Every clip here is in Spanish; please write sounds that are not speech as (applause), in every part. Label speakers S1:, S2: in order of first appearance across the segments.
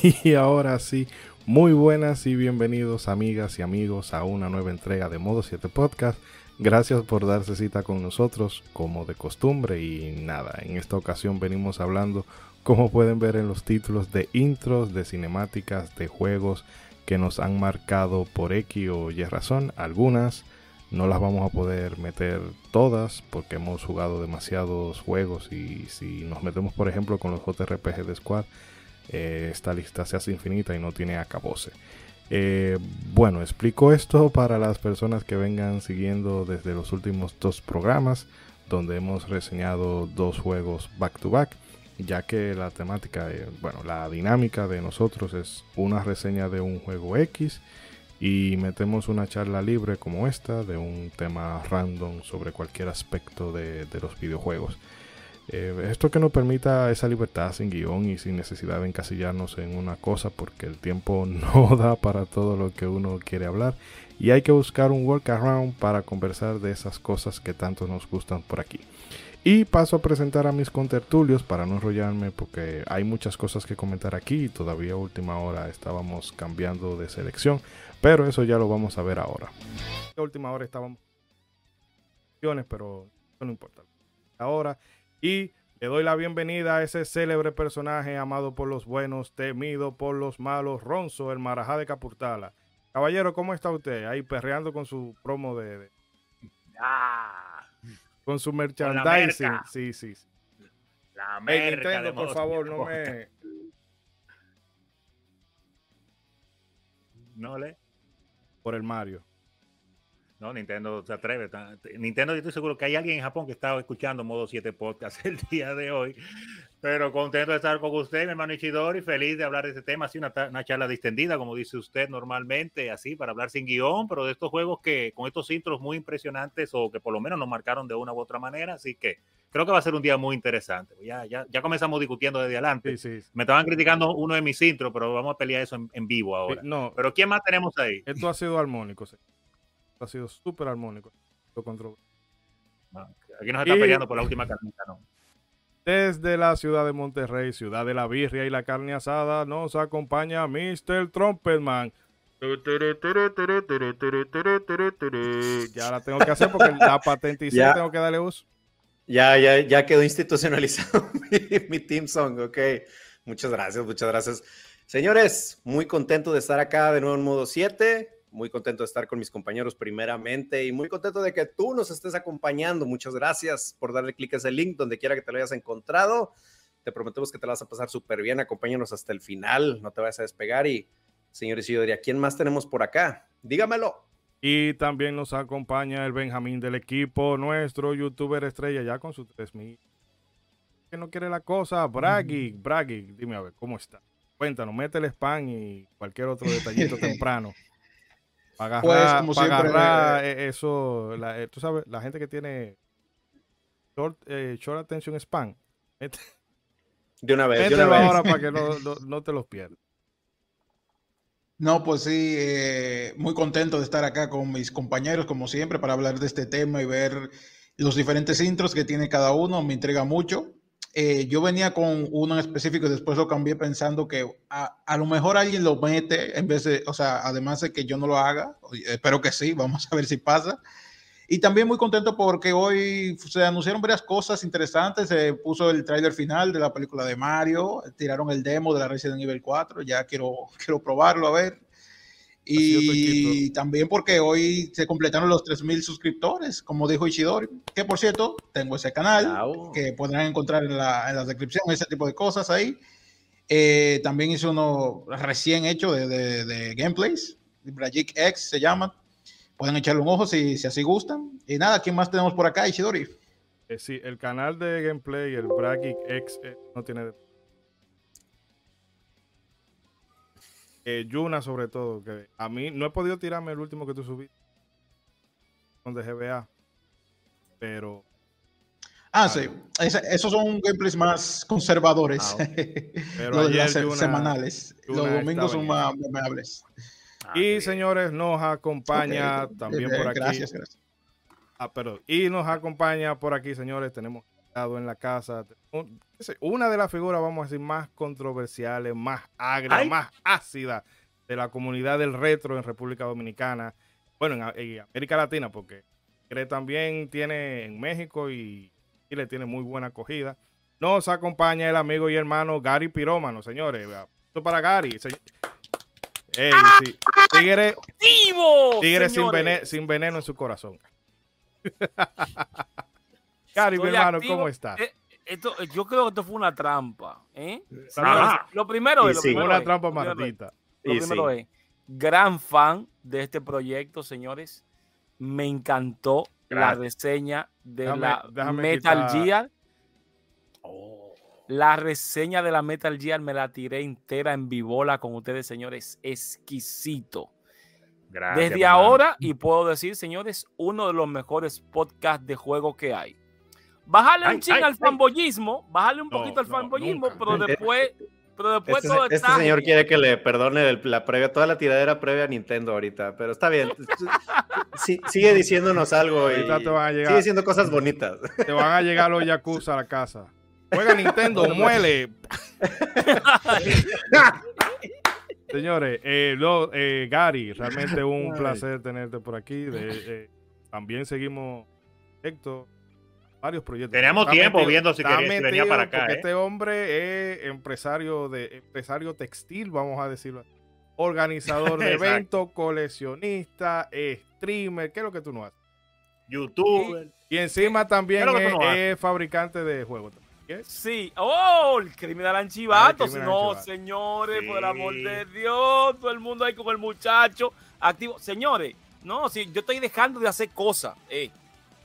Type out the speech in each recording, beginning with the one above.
S1: (laughs) Y ahora sí, muy buenas y bienvenidos amigas y amigos a una nueva entrega de Modo 7 Podcast. Gracias por darse cita con nosotros como de costumbre y nada, en esta ocasión venimos hablando, como pueden ver en los títulos, de intros, de cinemáticas, de juegos que nos han marcado por X o Y razón. Algunas no las vamos a poder meter todas porque hemos jugado demasiados juegos y si nos metemos por ejemplo con los JRPG de Squad, eh, esta lista se hace infinita y no tiene acabose. Eh, bueno, explico esto para las personas que vengan siguiendo desde los últimos dos programas, donde hemos reseñado dos juegos back to back, ya que la temática, bueno, la dinámica de nosotros es una reseña de un juego X y metemos una charla libre como esta de un tema random sobre cualquier aspecto de los videojuegos. Eh, esto que nos permita esa libertad sin guion y sin necesidad de encasillarnos en una cosa porque el tiempo (laughs) no da para todo lo que uno quiere hablar y hay que buscar un workaround para conversar de esas cosas que tanto nos gustan por aquí. Y paso a presentar a mis contertulios para no enrollarme porque hay muchas cosas que comentar aquí todavía última hora estábamos cambiando de selección, pero eso ya lo vamos a ver ahora. A última hora estábamos pero no importa. Ahora y le doy la bienvenida a ese célebre personaje amado por los buenos, temido por los malos, Ronzo, el marajá de Capurtala. Caballero, ¿cómo está usted? Ahí perreando con su promo de...
S2: Ah,
S1: con su merchandising. sí, sí, sí.
S2: La merca
S1: Nintendo, por favor, no me...
S2: No le.
S1: Por el Mario.
S2: No, Nintendo se atreve. Nintendo, yo estoy seguro que hay alguien en Japón que está escuchando Modo 7 Podcast (laughs) el día de hoy. Pero contento de estar con usted, mi hermano Ichidori, feliz de hablar de este tema. Así una, una, charla distendida, como dice usted normalmente, así para hablar sin guion, pero de estos juegos que con estos intros muy impresionantes o que por lo menos nos marcaron de una u otra manera. Así que creo que va a ser un día muy interesante. Ya, ya, ya comenzamos discutiendo desde adelante.
S1: Sí, sí.
S2: Me estaban criticando uno de mis intros, pero vamos a pelear eso en, en vivo ahora.
S1: No,
S2: pero ¿quién más tenemos ahí?
S1: Esto ha sido armónico. Sí ha sido súper armónico.
S2: Ah, aquí nos está peleando por la última carnita, ¿no?
S1: Desde la ciudad de Monterrey, ciudad de la birria y la carne asada, nos acompaña Mr. Trumpetman. Ya la tengo que hacer porque la patenticé, (laughs) ya, tengo que darle uso.
S3: Ya, ya, ya quedó institucionalizado (laughs) mi, mi team song, ok. Muchas gracias, muchas gracias. Señores, muy contento de estar acá de nuevo en modo 7 muy contento de estar con mis compañeros primeramente y muy contento de que tú nos estés acompañando. Muchas gracias por darle clic a ese link donde quiera que te lo hayas encontrado. Te prometemos que te la vas a pasar súper bien. Acompáñanos hasta el final, no te vayas a despegar. Y, señores, yo diría, ¿quién más tenemos por acá? Dígamelo.
S1: Y también nos acompaña el Benjamín del equipo, nuestro youtuber estrella, ya con sus 3000. Que no quiere la cosa, Braggy, Braggy, dime a ver, ¿cómo está? Cuéntanos, mete el spam y cualquier otro detallito (laughs) temprano. Para pues, agarrar, pues, para agarrar eh, eso, la, eh, tú sabes, la gente que tiene short, eh, short attention span. (laughs)
S3: de una vez, de una vez.
S1: ahora para que (laughs) no, no, no te los pierdas.
S4: No, pues sí, eh, muy contento de estar acá con mis compañeros, como siempre, para hablar de este tema y ver los diferentes intros que tiene cada uno. Me entrega mucho. Eh, yo venía con uno en específico y después lo cambié pensando que a, a, lo mejor alguien lo mete en vez de, o sea, además de que yo no lo haga, espero que sí, (laughs) vamos a ver si pasa. Y también muy contento porque hoy se anunciaron varias cosas interesantes, se puso el tráiler final de la película de Mario, tiraron el demo de la Resident Evil 4, ya quiero, (laughs) quiero probarlo a ver. Y también porque hoy se completaron los 3.000 suscriptores, como dijo Ishidori, que por cierto, tengo ese canal que podrán encontrar en la, en la, descripción, ese tipo de cosas ahí. Eh, también hice uno recién hecho de, de, de gameplays, Bragic X se llama. Pueden echarle un ojo si, si así gustan. Y nada, ¿quién más tenemos por acá, Ishidori?
S1: Eh, sí, el canal de gameplay, el Bragic X, eh, no tiene Eh, Yuna sobre todo, que a mí no he podido tirarme el último que tú subiste. Con de GBA, pero...
S4: Ah, sí, esos son gameplays más conservadores,
S1: ah, (laughs) pero
S4: los semanales, los domingos son más memorables.
S1: Ah, y señores, nos acompaña también por aquí.
S4: Gracias, gracias.
S1: Ah, perdón. Y nos acompaña por aquí, señores, tenemos en la casa. Una de las figuras, vamos a decir, más controversiales, más agria, más ácida de la comunidad del retro en República Dominicana. Bueno, en, América Latina, porque cree también tiene en México y le tiene muy buena acogida. Nos acompaña el amigo y hermano Gary Pirómano, señores. Esto para Gary. Ey, sí. Tigre, tigre sin, veneno, sin veneno en su corazón. (laughs) Gary, mi hermano, ¿cómo estás?
S5: Eh, esto, yo creo que esto fue una trampa. ¿eh? Lo primero es.
S1: Lo una trampa maldita.
S5: Lo primero es. Gran fan de este proyecto, señores. Me encantó la reseña de la Metal Gear la reseña de la Metal Gear me la tiré entera en vivola con ustedes, señores. Exquisito. Gracias, Desde ahora, y puedo decir, señores, uno de los mejores podcasts de juego que hay. Bájale un ching al fanboyismo, bájale un poquito al fanboyismo, pero (laughs) después, pero después
S3: este,
S5: todo
S3: este señor quiere que le perdone la previa, toda la tiradera previa a Nintendo ahorita, pero está bien. (laughs) sigue diciéndonos algo y sigue diciendo cosas bonitas.
S1: Te van a llegar los Yakuza a la casa. Juega Nintendo, (laughs) muele. Señores, eh, eh, Gary, realmente un placer tenerte por aquí. también seguimos Héctor, varios proyectos.
S2: Tenemos tiempo viendo si, quería, venía para acá.
S1: ¿eh? Este hombre es empresario de empresario textil, vamos a decirlo. Organizador (laughs) de eventos, coleccionista, streamer. ¿Qué es lo que tú no haces?
S2: YouTube.
S1: Y, encima también es, fabricante de juegos.
S5: Sí. ¡Oh! El criminal anchivato. no, señores, por el amor de Dios. Todo el mundo ahí con el muchacho activo. Señores, no, sí, yo estoy dejando de hacer cosas. Eh.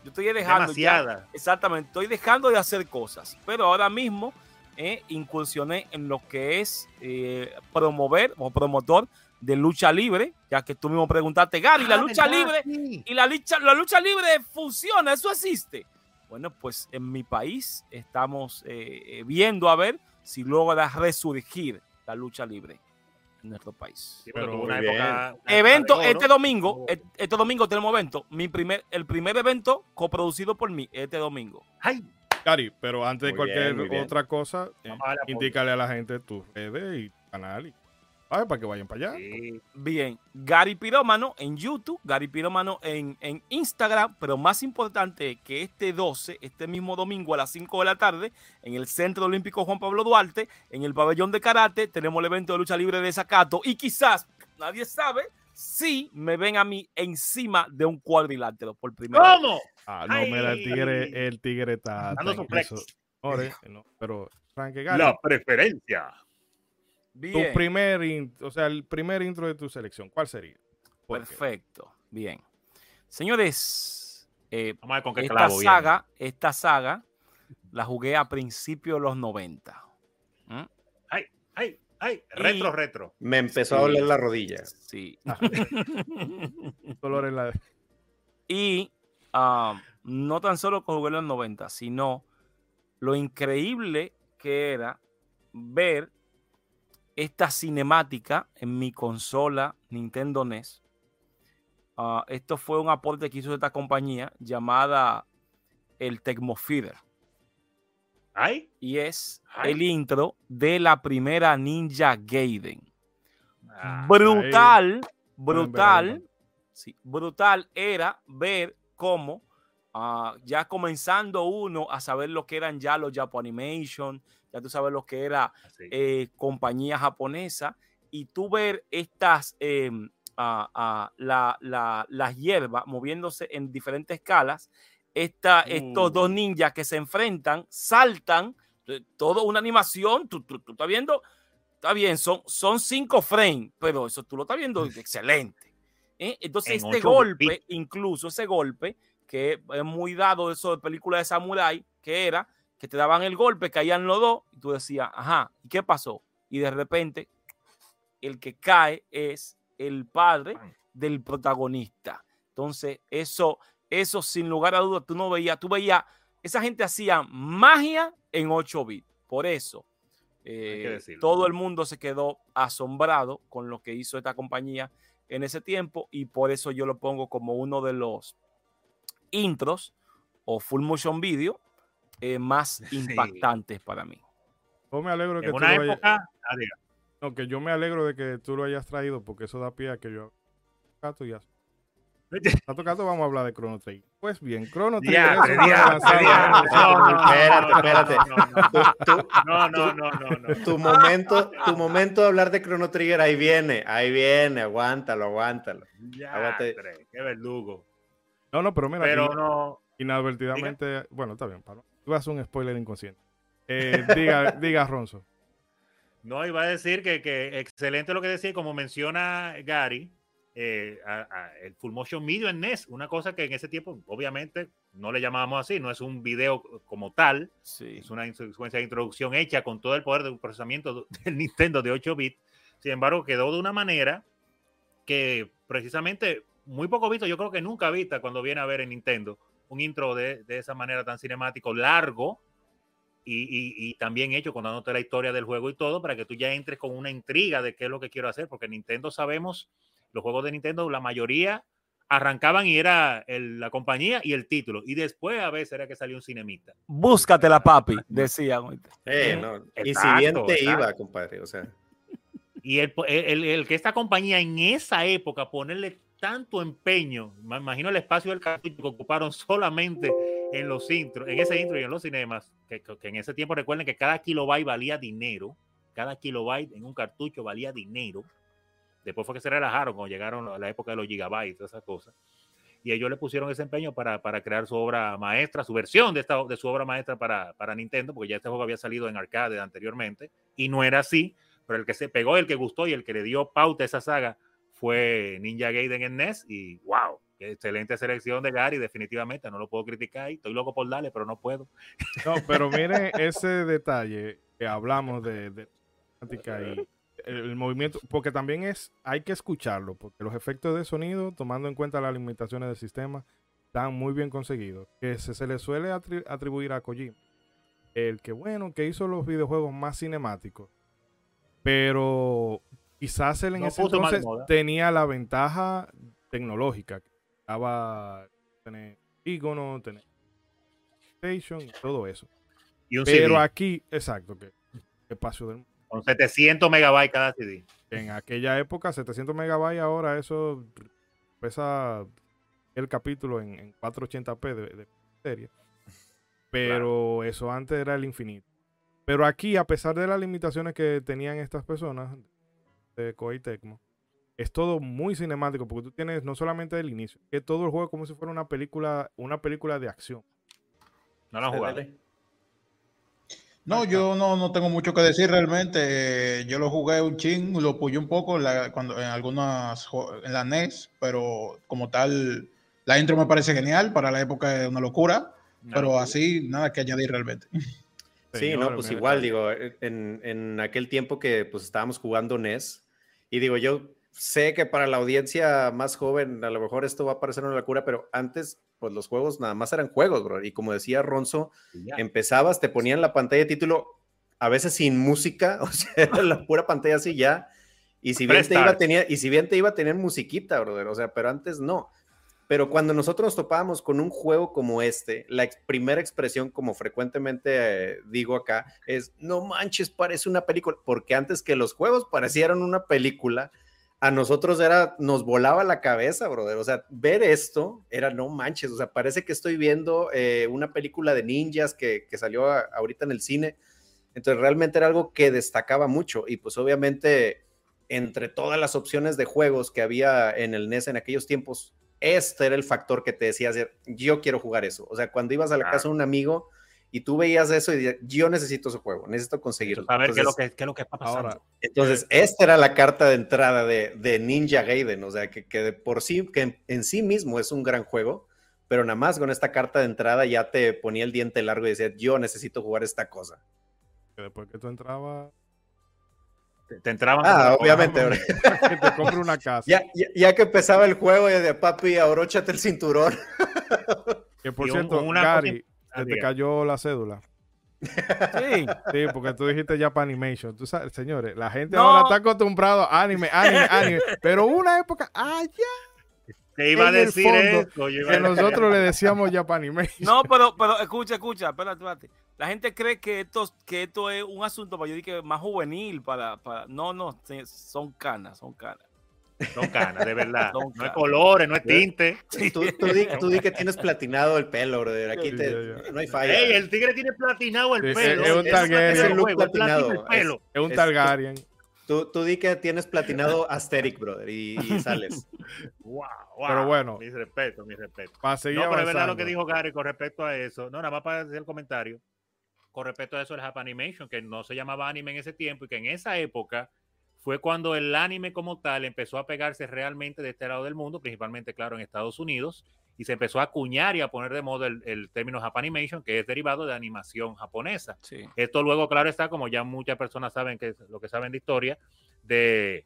S5: Yo estoy dejando.
S2: Demasiada.
S5: exactamente, estoy dejando de hacer cosas. Pero ahora mismo eh, incursioné en lo que es eh, promover o promotor de lucha libre, ya que tú mismo preguntaste, Gary, la ah, lucha libre y la lucha, la lucha libre funciona, eso existe. Bueno, pues en mi país estamos eh, eh, viendo a ver si logra resurgir la lucha libre nuestro país. evento este domingo, este domingo tenemos evento, mi primer, el primer evento coproducido por mí este domingo.
S1: ¡Ay! Cari, pero antes de cualquier otra cosa, eh, indícale a la gente tus redes y canal y para que vayan para allá.
S5: Bien, Gary Pirómano en YouTube, Gary Pirómano en, en, Instagram, pero más importante que este 12, este mismo domingo a las 5 de la tarde, en el Centro Olímpico Juan Pablo Duarte, en el pabellón de karate, tenemos el evento de lucha libre de Zacato y quizás, nadie sabe, si me ven a mí encima de un cuadrilátero por primera
S2: vez. ¿Cómo?
S1: Ah, no, mira, el tigre, el tigre está... pero
S2: Frank Gary, La preferencia.
S1: Tu primer, o sea, el primer intro de tu selección, ¿cuál sería?
S5: Perfecto, bien. Señores, eh, esta saga, esta saga la jugué a principios de los 90.
S2: ¿Mm? Ay, ay, ay, retro, retro.
S3: Me empezó a doler la rodilla.
S5: Sí. (laughs)
S1: Dolor en la...
S5: Y ah, no tan solo con jugué en los 90, sino lo increíble que era ver esta cinemática en mi consola Nintendo NES. Ah, esto fue un aporte que hizo esta compañía llamada el Tecmofeeder.
S2: ¿Ay?
S5: Y es el intro de la primera Ninja Gaiden. Ah, brutal, brutal, sí, brutal era ver cómo ah, ya comenzando uno a saber lo que eran ya los Japanimation, ya tú sabes lo que era eh, compañía japonesa, y tú ver estas, em, las hierbas moviéndose en diferentes escalas, esta, estos dos mm. ninjas que se enfrentan, saltan, eh, todo una animación, tú, tú, estás viendo, está bien, son, son cinco frames, pero eso tú lo estás viendo excelente. ¿eh? Entonces, este golpe, incluso ese golpe, que es muy dado eso de película de Samurai, que era que te daban el golpe, caían los dos, y tú decías, ajá, ¿y qué pasó? Y de repente, el que cae es el padre del protagonista. Entonces, eso, eso sin lugar a dudas, tú no veías, tú veías, esa gente hacía magia en 8 bits. Por eso, eh, todo el mundo se quedó asombrado con lo que hizo esta compañía en ese tiempo y por eso yo lo pongo como uno de los intros o full motion video eh, más (laughs)
S2: Sí.
S5: impactantes para mí.
S1: Yo me alegro de que
S2: En
S1: tú lo hayas-
S2: ah,
S1: no, que yo me alegro de que tú lo hayas traído porque eso da pie a que yo Gato y ya. (laughs) Gato, vamos a hablar de Chrono Trigger. Pues bien, Chrono Trigger
S3: Espérate,
S2: no,
S3: espérate.
S2: no, No, no, no, no, no.
S3: Tu momento, tu momento de hablar de Chrono Trigger, ahí viene, ahí viene, aguántalo, aguántalo. Aguante.
S2: Diatre, Qué verdugo.
S1: No, no, pero mira,
S2: Pero no.
S1: inadvertidamente, bueno, está bien, para, iba a hacer un spoiler inconsciente. Eh, diga, (laughs) diga Ronzo.
S2: No, iba a decir que, que excelente lo que decía, como menciona Gary, eh, a- a- el Full Motion Video en NES, una cosa que en ese tiempo, obviamente, no le llamábamos así, no es un video como tal,
S5: Sí.
S2: es una secuencia de introducción hecha con todo el poder de procesamiento (laughs) del Nintendo de 8 bits. Sin embargo, quedó de una manera que precisamente muy poco visto, yo creo que nunca vista cuando viene a ver en Nintendo un intro de, de esa manera tan cinemático, largo y, y- y también hecho contándote la historia del juego y todo para que tú ya entres con una intriga de qué es lo que quiero hacer, porque Nintendo sabemos, los juegos de Nintendo, la mayoría arrancaban y era el- la compañía y el título, y después a veces era que salió un cinemita.
S5: Búscatela, papi, oíste.
S3: Eh, no, y si
S2: Exacto,
S3: bien te
S2: exacto.
S3: iba, compadre, o sea.
S2: Y el, el- el que esta compañía en esa época ponerle tanto empeño, me imagino el espacio del cartucho que ocuparon solamente en los intros, en ese intro y en los cinemas, que, que- en ese tiempo recuerden que cada kilobyte valía dinero, cada kilobyte en un cartucho valía dinero. Después fue que se relajaron cuando llegaron a la época de los gigabytes, todas esas cosas. Y ellos le pusieron ese empeño para, para crear su obra maestra, su versión de, esta, de su obra maestra para, para Nintendo, porque ya este juego había salido en arcade anteriormente, y no era así, pero el que se pegó, el que gustó y el que le dio pauta a esa saga fue Ninja Gaiden en NES y wow, qué excelente selección de Gary, definitivamente, no lo puedo criticar, y estoy loco por darle, pero no puedo.
S1: No, pero (laughs) mire ese detalle que hablamos de, de y el, el movimiento, porque también es, hay que escucharlo, porque los efectos de sonido, tomando en cuenta las limitaciones del sistema, están muy bien conseguidos. Que se, se le suele atri- atribuir a Kojima. El que, bueno, que hizo los videojuegos más cinemáticos. Pero quizás él en
S2: No
S1: ese entonces tenía la ventaja tecnológica. Estaba tener icono, tener PlayStation y todo eso.
S2: Y un
S1: Pero
S2: CD
S1: aquí, exacto, que espacio del
S2: con 700 megabytes cada CD.
S1: en aquella época 700 megabytes, ahora eso pesa el capítulo en, en 480p de, de serie. Pero eso antes era el infinito. Pero aquí, a pesar de las limitaciones que tenían estas personas de Koei Tecmo, es todo muy cinemático porque tú tienes no solamente el inicio, que todo el juego es como si fuera una película, una película de acción.
S2: No jugado.
S3: Dale.
S4: No, yo no, no tengo mucho que decir realmente. Eh, Yo lo jugué un chin, lo puyé un poco en la- cuando, en algunas en la NES, pero como tal, la intro me parece genial. Para la época es una locura,
S2: No,
S4: pero así nada que añadir realmente.
S3: Sí, no, pues igual, digo, en, en aquel tiempo que pues estábamos jugando NES, y digo, yo sé que para la audiencia más joven a lo mejor esto va a parecer una locura, pero antes, pues los juegos nada más eran juegos, bro, y como decía Ronzo,
S2: ya.
S3: empezabas, te ponían la pantalla de título, a veces sin música, (laughs) o sea, era la pura pantalla así ya, y si bien te iba a tener, y si bien te iba a tener musiquita, brother, o sea, pero antes no. Pero cuando nosotros nos topábamos con un juego como este, la primera expresión, como frecuentemente eh, digo acá, es, no manches, parece una película, porque antes que los juegos parecieran una película, a nosotros era, nos volaba la cabeza, brother. O sea, ver esto era, no manches, o sea, parece que estoy viendo eh, una película de ninjas que, que salió a- ahorita en el cine. Entonces, realmente era algo que destacaba mucho. Y pues obviamente, entre todas las opciones de juegos que había en el NES en aquellos tiempos, este era el factor que te decía, hacer, yo quiero jugar eso. O sea, cuando ibas a la
S2: Claro.
S3: casa de un amigo y tú veías eso y decías, yo necesito ese juego, necesito conseguirlo.
S2: A ver qué es lo
S3: Entonces,
S2: que, qué es lo que está pasando.
S1: Ahora,
S3: entonces, esta era la carta de entrada de, de Ninja Gaiden, o sea, que, que de por sí, que en, en sí mismo es un gran juego, pero nada más con esta carta de entrada ya te ponía el diente largo y decía, yo necesito jugar esta cosa.
S1: que después que tú entrabas,
S2: te, te entraban.
S3: Ah, obviamente,
S1: que (laughs) (laughs) te compre una casa.
S3: ya, ya, ya que empezaba el juego, y de papi, abróchate el cinturón. (laughs)
S1: Que por
S2: Y un-
S1: cierto,
S2: una cosa
S1: Gary,
S2: Ah,
S1: se te cayó la cédula.
S5: Sí.
S1: Sí, porque tú dijiste ya para animation. Tú sabes, señores, la gente
S5: No.
S1: ahora está acostumbrado a anime, anime, anime. Pero una época, ah, ya.
S2: Te iba a decir
S1: fondo
S2: eso. yo iba
S1: que
S2: a decir-
S1: nosotros le decíamos Japanimation.
S5: No, pero, pero escucha, escucha, espérate, espérate. La gente cree que esto, que esto es un asunto para yo que más juvenil para, para. No, no, son canas, son canas.
S2: Son canas, de verdad.
S5: Son
S2: No es
S5: canas.
S2: colores, no es tinte.
S3: Tú, tú di, tú di que tienes platinado el pelo, brother. Aquí
S1: Sí,
S3: te,
S1: ya, ya.
S3: no hay falla.
S2: Ey, el tigre tiene platinado el
S1: Sí,
S2: pelo.
S1: es- es un Targaryen.
S2: es
S3: Es
S2: es.
S1: Es un
S3: Es-
S1: Targaryen.
S3: Tú, tú di que tienes platinado Asterix, brother, y, y sales. (laughs)
S2: Wow, wow.
S1: Pero bueno.
S2: Mis respetos, mis respetos.
S1: Para seguir
S2: No, pero es verdad lo que dijo Gary con respecto a eso. No, nada más para hacer el comentario. Con respecto a eso, el Japanimation, que no se llamaba anime en ese tiempo y que en esa época fue cuando el anime como tal empezó a pegarse realmente de este lado del mundo, principalmente, claro, en Estados Unidos, y se empezó a acuñar y a poner de moda el, el término Japanimation, que es derivado de animación japonesa.
S5: Sí.
S2: Esto luego, claro, está, como ya muchas personas saben que lo que saben de historia, de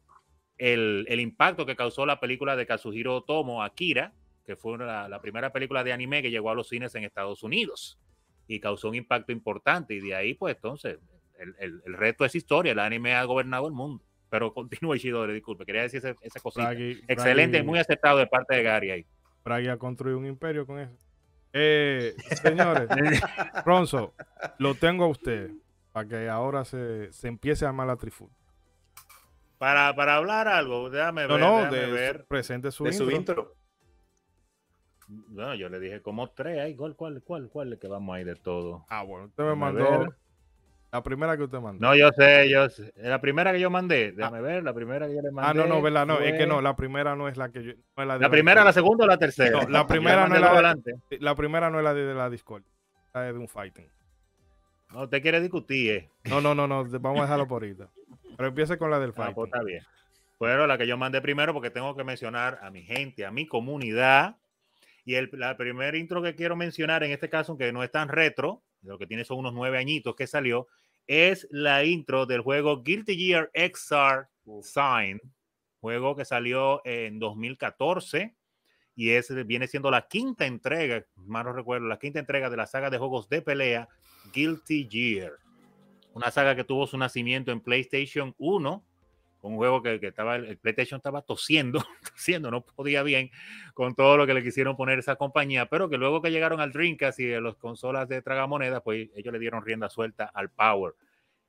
S2: el, el impacto que causó la película de Kazuhiro Otomo, Akira, que fue una- la primera película de anime que llegó a los cines en Estados Unidos y causó un impacto importante. Y de ahí, pues, entonces, el, el- el resto es historia. El anime ha gobernado el mundo. Pero continúa, Ishidori, disculpe, quería decir ese- esa cosita. Excelente,
S1: Fraggy-
S2: muy aceptado de parte de Gary ahí.
S1: Fraggy ha construido un imperio con eso. Eh, señores, (laughs) Ronzo, lo tengo a usted para que ahora se, se empiece a armar la trifulca.
S2: Para, para hablar algo, déjame
S1: No,
S2: ver.
S1: no,
S2: déjame
S1: de,
S2: ver.
S1: presente su
S3: de
S1: intro.
S3: su intro.
S2: No, yo le dije como tres ahí. ¿Cuál, cuál, cuál, cuál es que vamos ahí de todo?
S1: Ah, bueno, usted me mandó
S2: ver.
S1: La primera que usted mandó.
S2: No, yo sé, yo sé. La primera que yo mandé, déjame ver, la primera que yo le mandé.
S1: ah, no, no, verdad, no, es que no, la primera no es la que yo. no es la, de
S2: La primera, la segunda o la tercera.
S1: No, la (laughs) primera no es la
S2: dos
S1: de-
S2: adelante.
S1: La primera no es la de, de la Discord, la de un fighting.
S2: No, usted quiere discutir, eh.
S1: No, no, no, no, vamos a dejarlo por ahorita. Pero empiece con la del (laughs)
S2: Ah,
S1: fighting.
S2: pues está bien. Pero la que yo mandé primero porque tengo que mencionar a mi gente, a mi comunidad. Y el la primer intro que quiero mencionar en este caso, aunque no es tan retro, lo que tiene son unos nueve añitos que salió, es la intro del juego Guilty Gear XR Sign, juego que salió en 2014 y es, viene siendo la quinta entrega, más no recuerdo, la quinta entrega de la saga de juegos de pelea Guilty Gear. Una saga que tuvo su nacimiento en PlayStation 1, un juego que, que estaba, el PlayStation estaba tosiendo, (laughs) tosiendo, no podía bien con todo lo que le quisieron poner esa compañía, pero que luego que llegaron al Dreamcast y a las consolas de tragamonedas, pues ellos le dieron rienda suelta al Power.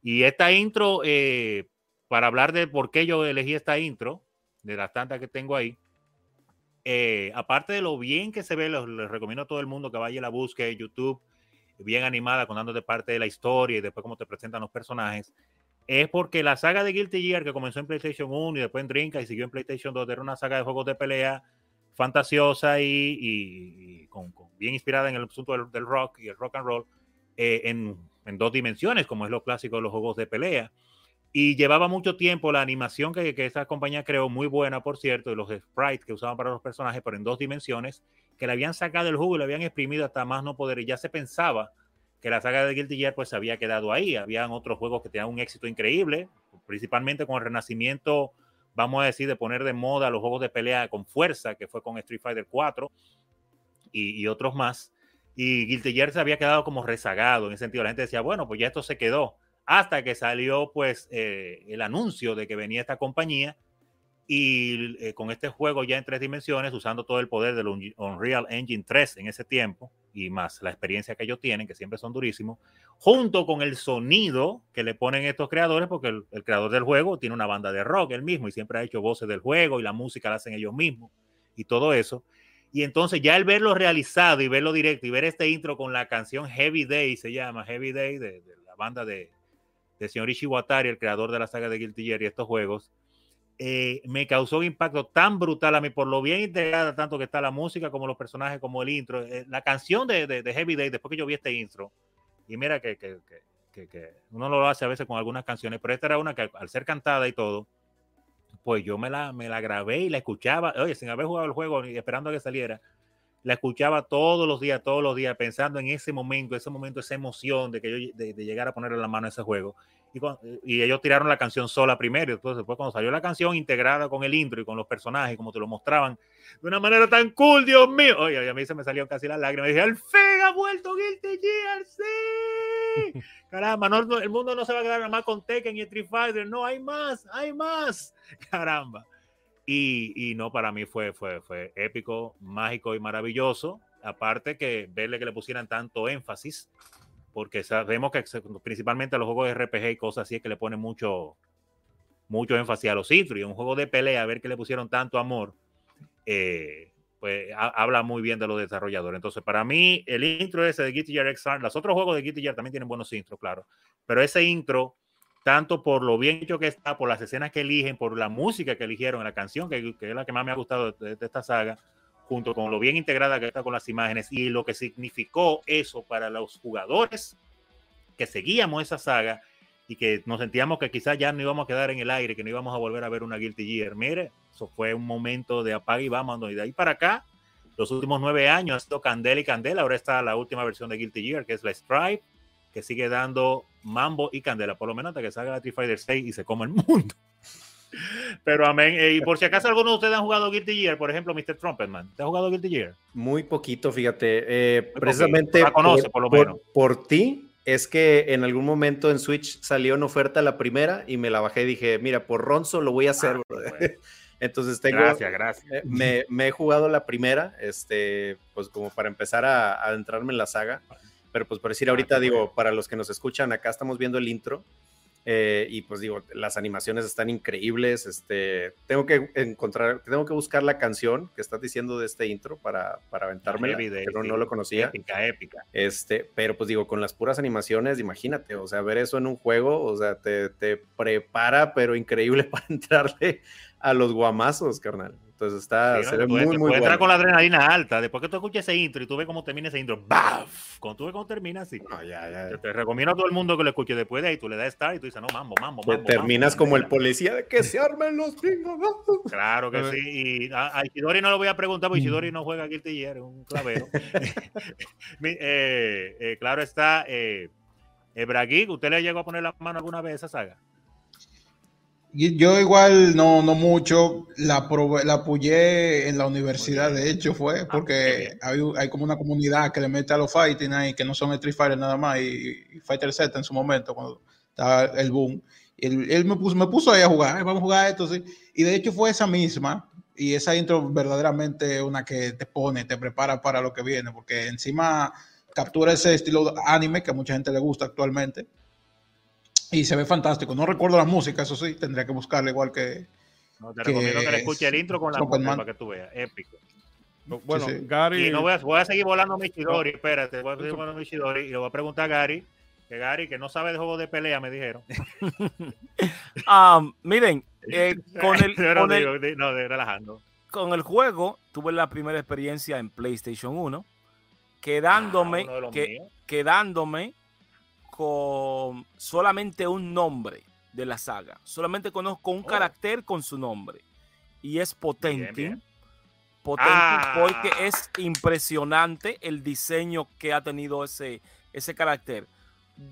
S2: Y esta intro, eh, para hablar de por qué yo elegí esta intro, de las tantas que tengo ahí, eh, aparte de lo bien que se ve, los- les recomiendo a todo el mundo que vaya y la busque en YouTube, bien animada, contándote parte de la historia y después cómo te presentan los personajes, es porque la saga de Guilty Gear, que comenzó en PlayStation 1 y después en Dreamcast y siguió en PlayStation 2, era una saga de juegos de pelea fantasiosa y, y- y con, bien inspirada en el asunto del, del rock y el rock and roll eh, en, dos dimensiones, como es lo clásico de los juegos de pelea. Y llevaba mucho tiempo la animación que, esa compañía creó, muy buena, por cierto, de los sprites que usaban para los personajes, pero en dos dimensiones, que le habían sacado el jugo y le habían exprimido hasta más no poder. Y ya se pensaba que la saga de Guilty Gear pues se había quedado ahí. Habían otros juegos que tenían un éxito increíble, principalmente con el renacimiento, vamos a decir, de poner de moda los juegos de pelea con fuerza, que fue con Street Fighter 4 y, otros más. Y Guilty Gear se había quedado como rezagado en ese sentido. La gente decía, bueno, pues ya esto se quedó. Hasta que salió pues eh, el anuncio de que venía esta compañía y eh, con este juego ya en tres dimensiones, usando todo el poder del Un- Unreal Engine 3 en ese tiempo y más la experiencia que ellos tienen, que siempre son durísimos, junto con el sonido que le ponen estos creadores, porque el, creador del juego tiene una banda de rock él mismo y siempre ha hecho voces del juego y la música la hacen ellos mismos y todo eso. Y entonces ya el verlo realizado y verlo directo y ver este intro con la canción Heavy Day, se llama Heavy Day, de, de la banda de, de señor Ishiwatari, el creador de la saga de Guilty Gear y estos juegos, eh, me causó un impacto tan brutal a mí por lo bien integrada, tanto que está la música como los personajes, como el intro. Eh, la canción de, de, Heavy Day, después que yo vi este intro, y mira que, que, que, que, uno lo hace a veces con algunas canciones, pero esta era una que al ser cantada y todo, pues yo me la, me la grabé y la escuchaba, oye, sin haber jugado el juego y esperando a que saliera, la escuchaba todos los días, todos los días, pensando en ese momento, ese momento, esa emoción de que yo de, de llegar a ponerle la mano a ese juego. Y, cuando, y, ellos tiraron la canción sola primero, entonces después cuando salió la canción integrada con el intro y con los personajes, como te lo mostraban, de una manera tan cool, Dios mío, oye, a mí se me salieron casi las lágrimas, y dije, al fin ha vuelto Guilty Gear, sí, (laughs) caramba, no, el mundo no se va a quedar nada más con Tekken y Street Fighter, no, hay más, hay más, (laughs) caramba. Y, no, para mí fue, fue, fue épico, mágico y maravilloso. Aparte que verle que le pusieran tanto énfasis, porque sabemos que principalmente a los juegos de RPG y cosas así es que le ponen mucho, mucho énfasis a los. Y un juego de pelea, ver que le pusieron tanto amor, eh, pues habla muy bien de los desarrolladores. Entonces, para mí, el intro ese de Guilty Gear Xrd, los otros juegos de Guilty Gear también tienen buenos intros, claro, pero ese intro, tanto por lo bien hecho que está, por las escenas que eligen, por la música que eligieron, la canción, que, es la que más me ha gustado de, esta saga, junto con lo bien integrada que está con las imágenes y lo que significó eso para los jugadores que seguíamos esa saga y que nos sentíamos que quizás ya no íbamos a quedar en el aire, que no íbamos a volver a ver una Guilty Gear. Mire, eso fue un momento de apague y vamos, y de ahí para acá, los últimos nueve años ha sido Candela y Candela, ahora está la última versión de Guilty Gear, que es la Stripe, que sigue dando mambo y candela, por lo menos hasta que salga la Street Fighter 6 y se coma el mundo. Pero amén. Eh, y por si acaso alguno de ustedes han jugado Guilty Gear, por ejemplo, Mr. Trumpetman, ¿te has jugado Guilty Gear?
S3: Muy poquito, fíjate. Eh, precisamente
S2: conoce, por, lo menos.
S3: por, ti, es que en algún momento en Switch salió en oferta la primera y me la bajé y dije, mira, por Ronzo lo voy a hacer. Ah, (laughs) Entonces tengo...
S2: Gracias, gracias.
S3: Me, me, he jugado la primera, este, pues como para empezar a, adentrarme en la saga. Pero pues por decir ah, ahorita, digo, para los que nos escuchan, acá estamos viendo el intro eh, y pues digo, las animaciones están increíbles. Este, tengo que encontrar, tengo que buscar la canción que estás diciendo de este intro para, para aventármela, pero no lo conocía.
S2: Épica, épica.
S3: Este, pero pues digo, con las puras animaciones, imagínate, o sea, ver eso en un juego, o sea, te, te prepara, pero increíble (laughs) para entrarle a los guamazos, carnal. Entonces está, se ve muy, muy bueno.
S2: entrar con la adrenalina alta. Después que tú escuches ese intro y tú ves cómo termina ese intro, ¡baf! Cuando tú ves cómo termina así.
S3: ya, ya.
S2: te recomiendo a todo el mundo que lo escuche después de ahí. Tú le das start y tú dices, no, mambo, mambo, mambo.
S3: terminas como el policía de que se armen los pingos.
S2: Claro que sí. Y a, Isidori no lo voy a preguntar porque Isidori no juega Guilty Gear, es un clavero. (laughs) Eh, eh, claro está, eh, ¿usted le llegó a poner la mano alguna vez a esa saga?
S4: Yo igual no, no mucho, la, la apoyé en la universidad, de hecho fue, ah, porque hay, hay, como una comunidad que le mete a los fighting ahí, que no son Street Fighter nada más, y, Fighter Z en su momento, cuando estaba el boom. Él, él me, puso, me puso ahí a jugar, vamos a jugar esto, sí. Y de hecho fue esa misma, y esa intro verdaderamente una que te pone, te prepara para lo que viene, porque encima captura ese estilo anime que a mucha gente le gusta actualmente y se ve fantástico. No recuerdo la música, eso sí, tendría que buscarla igual que.
S2: No, te recomiendo que le escuche el intro con la música para que tú veas. Épico.
S1: Bueno, Gary.
S2: Y no voy a, voy a seguir volando a Michidori, espérate, voy a seguir volando a Michidori y le voy a preguntar a Gary, que Gary, que no sabe de juego de pelea, me dijeron. (laughs)
S5: um, miren, eh, con el. (laughs)
S2: con el no, de relajando.
S5: Con el juego, tuve la primera experiencia en PlayStation 1, quedándome, ah, que, quedándome con solamente un nombre de la saga. Solamente conozco un oh. carácter con su nombre. Y es potente. Potente ah. porque es impresionante el diseño que ha tenido ese, ese carácter.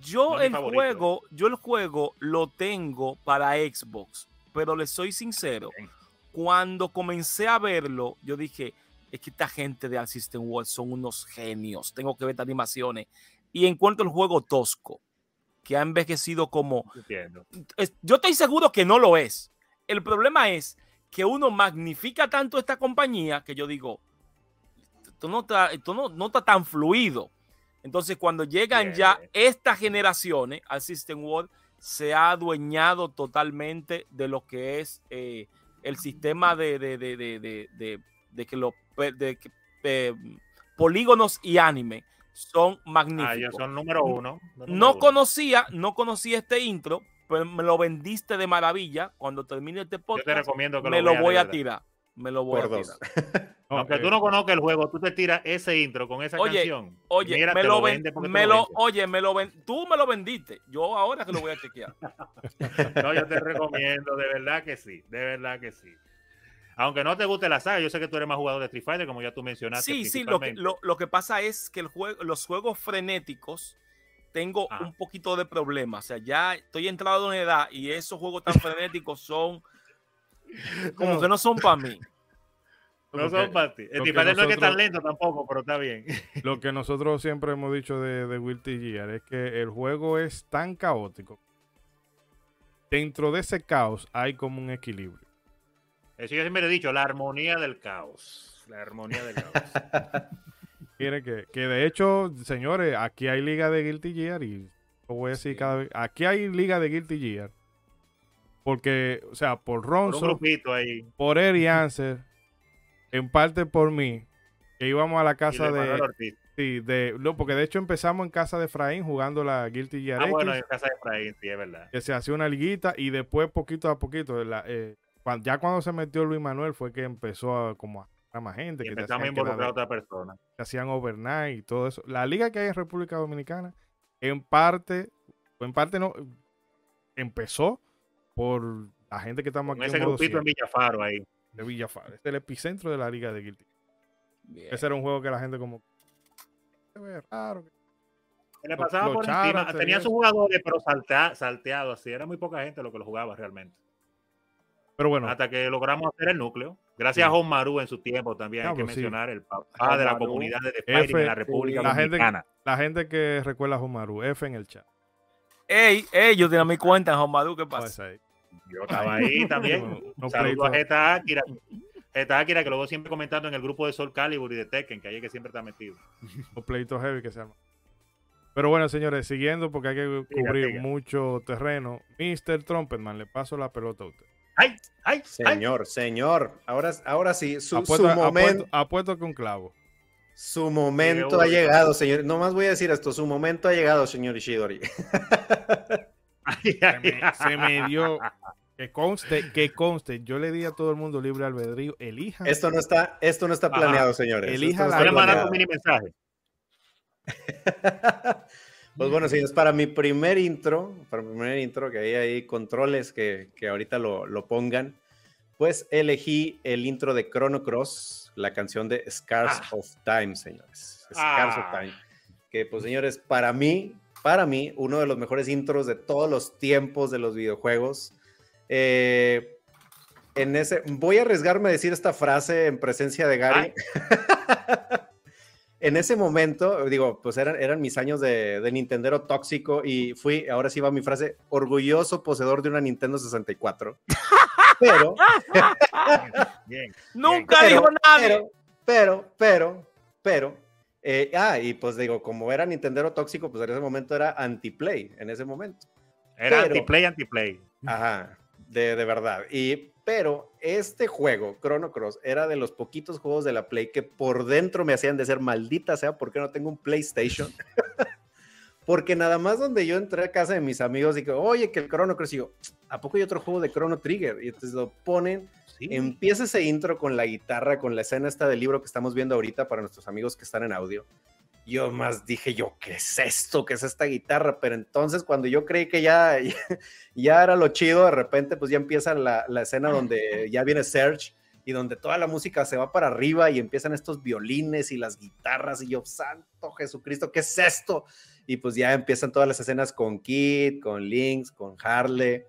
S5: Yo el juego, yo el juego lo tengo para Xbox, pero le soy sincero. Cuando comencé a verlo, yo dije, es que esta gente de All System World son unos genios. Tengo que ver estas animaciones y encuentro el juego tosco, que ha envejecido como... yo estoy seguro que no lo es. El problema es que uno magnifica tanto esta compañía que yo digo, esto no está, no, no está tan fluido. Entonces, cuando llegan ya estas generaciones al System World, se ha adueñado totalmente de lo que es eh, el sistema de, de, de, de que los eh, polígonos y anime son ah, magníficos.
S2: son número uno.
S5: no conocía, no conocía este intro, pero me lo vendiste de maravilla. Cuando termine este podcast, me lo, voy a tirar. Me lo voy a tirar. (laughs)
S2: Aunque tú no conozcas el juego, tú te tiras ese intro con esa canción.
S5: Oye, me lo, vende me lo, oye, me lo ven, tú me lo vendiste. Yo ahora que lo voy a chequear. (laughs)
S2: no, yo te recomiendo, de verdad que sí, de verdad que sí. Aunque no te guste la saga, yo sé que tú eres más jugador de Street Fighter, como ya tú mencionaste.
S5: Sí, sí, lo que, lo, que pasa es que el juego, los juegos frenéticos tengo ah. un poquito de problema. O sea, ya estoy entrado en edad y esos juegos tan frenéticos son como que no son para mí. (laughs)
S2: No son para ti. El Fighter no es que tan lento tampoco, pero está bien. (laughs)
S1: Lo que nosotros siempre hemos dicho de, de Will Gear es que el juego es tan caótico. Dentro de ese caos hay como un equilibrio.
S2: Eso yo siempre he dicho, la armonía del caos. La armonía del caos. (laughs)
S1: Quiere que, que de hecho, señores, aquí hay liga de Guilty Gear y lo voy a decir cada vez. Aquí hay liga de Guilty Gear. Porque, o sea, por
S2: Por
S1: Ronzo,
S2: grupito ahí.
S1: por Eri Answer, en parte por mí, que íbamos a la
S2: y
S1: casa
S2: de
S1: sí, de. No, porque de hecho empezamos en casa de Efraín jugando la Guilty Gear
S2: Ah,
S1: X,
S2: bueno, en casa de Efraín, sí, es verdad.
S1: que se hacía una liguita y después, poquito a poquito, la- eh, ya cuando se metió Luis Manuel fue que empezó a como a a más gente.
S2: Y
S1: que
S2: empezamos a involucrar a otra persona.
S1: que hacían overnight y todo eso. La liga que hay en República Dominicana, en parte, en parte no, empezó por la gente que estamos
S2: Con
S1: aquí
S2: ese
S1: en
S2: grupito en
S1: 100
S2: Villafaro ahí.
S1: de Villafaro. Es el epicentro de la liga de Guilty.
S5: Bien.
S1: Ese era un juego que la gente como se ve raro.
S2: Se le pasaba por encima. Tenía sus jugadores, pero saltea, salteado así. Era muy poca gente lo que lo jugaba realmente.
S1: Pero bueno,
S2: Hasta que logramos hacer el núcleo. Gracias
S1: Sí.
S2: a Juan Maru en su tiempo también. Hay que
S1: sí.
S2: mencionar el papá de la
S3: Maru.
S2: comunidad de
S1: F,
S2: en la República
S1: la gente- la gente que recuerda a Jumaru, F en el chat.
S5: Ey, ey, yo tenía mi cuenta en Homadú, ¿qué
S1: Pues
S5: pasa?
S1: ahí.
S2: Yo estaba ahí (laughs) también.
S1: No- no
S2: Un saludo a. Geta Akira. Geta Akira, que luego siempre comentando en el grupo de Sol Calibur y de Tekken, que ahí es que siempre está metido. (laughs)
S1: Los pleitos heavy que se arman. Pero bueno, señores, siguiendo porque hay que cubrir mucho terreno. Mr. Trumpetman, le paso la pelota a usted.
S2: ¡Ay! ¡Ay! ¡Ay!
S3: Señor, señor. Ahora, ahora sí, su, su
S1: Apuesto,
S3: momento,
S1: apuesto- apuesto que un clavo.
S3: su momento ha llegado, señor. No más voy a decir esto. Su momento ha llegado, señor Ishidori. (laughs)
S1: Se me, se me dio. Que conste, que conste. Yo le di a todo el mundo libre albedrío. Elija.
S3: Esto no está, esto no está
S2: Ajá.
S3: planeado, señores.
S1: Elija
S3: Esto no
S1: la-
S2: Voy a mandar un mini mensaje. (laughs)
S3: Pues bueno, señores, para mi primer intro, para mi primer intro, que hay ahí controles que, que ahorita lo, lo pongan, pues elegí el intro de Chrono Cross, la canción de Scars
S2: Ah.
S3: of Time, señores. Scars
S2: Ah.
S3: of Time. Que pues señores, para mí, para mí, uno de los mejores intros de todos los tiempos de los videojuegos. Eh, en ese, voy a arriesgarme a decir esta frase en presencia de Gary. (laughs) en ese momento, digo, pues eran, eran mis años de, de Nintendero tóxico y fui, ahora sí va mi frase, orgulloso poseedor de una Nintendo 64. (laughs) Pero, (laughs)
S2: Bien.
S5: Nunca
S3: pero,
S5: dijo nadie.
S3: pero, pero, pero, pero, eh, ah, y pues digo, como era Nintendero tóxico, pues en ese momento era anti-play, en ese momento.
S2: Era anti-play, anti-play.
S3: Ajá, de, de verdad. Y, pero este juego, Chrono Cross, era de los poquitos juegos de la Play que por dentro me hacían de ser maldita sea porque no tengo un PlayStation. (laughs) porque nada más donde yo entré a casa de mis amigos y que, oye, que el Chrono Cross, y yo, ¿a poco hay otro juego de Chrono Trigger? Y entonces lo ponen,
S2: Sí.
S3: empieza ese intro con la guitarra, con la escena esta del libro que estamos viendo ahorita para nuestros amigos que están en audio. Yo más dije yo, ¿qué es esto? ¿Qué es esta guitarra? Pero entonces cuando yo creí que ya, (laughs) ya era lo chido, de repente pues ya empieza la, la escena donde ya viene Serge y donde toda la música se va para arriba y empiezan estos violines y las guitarras y yo, santo Jesucristo, ¿qué es esto? Y pues ya empiezan todas las escenas con Kid, con Lynx, con Harley.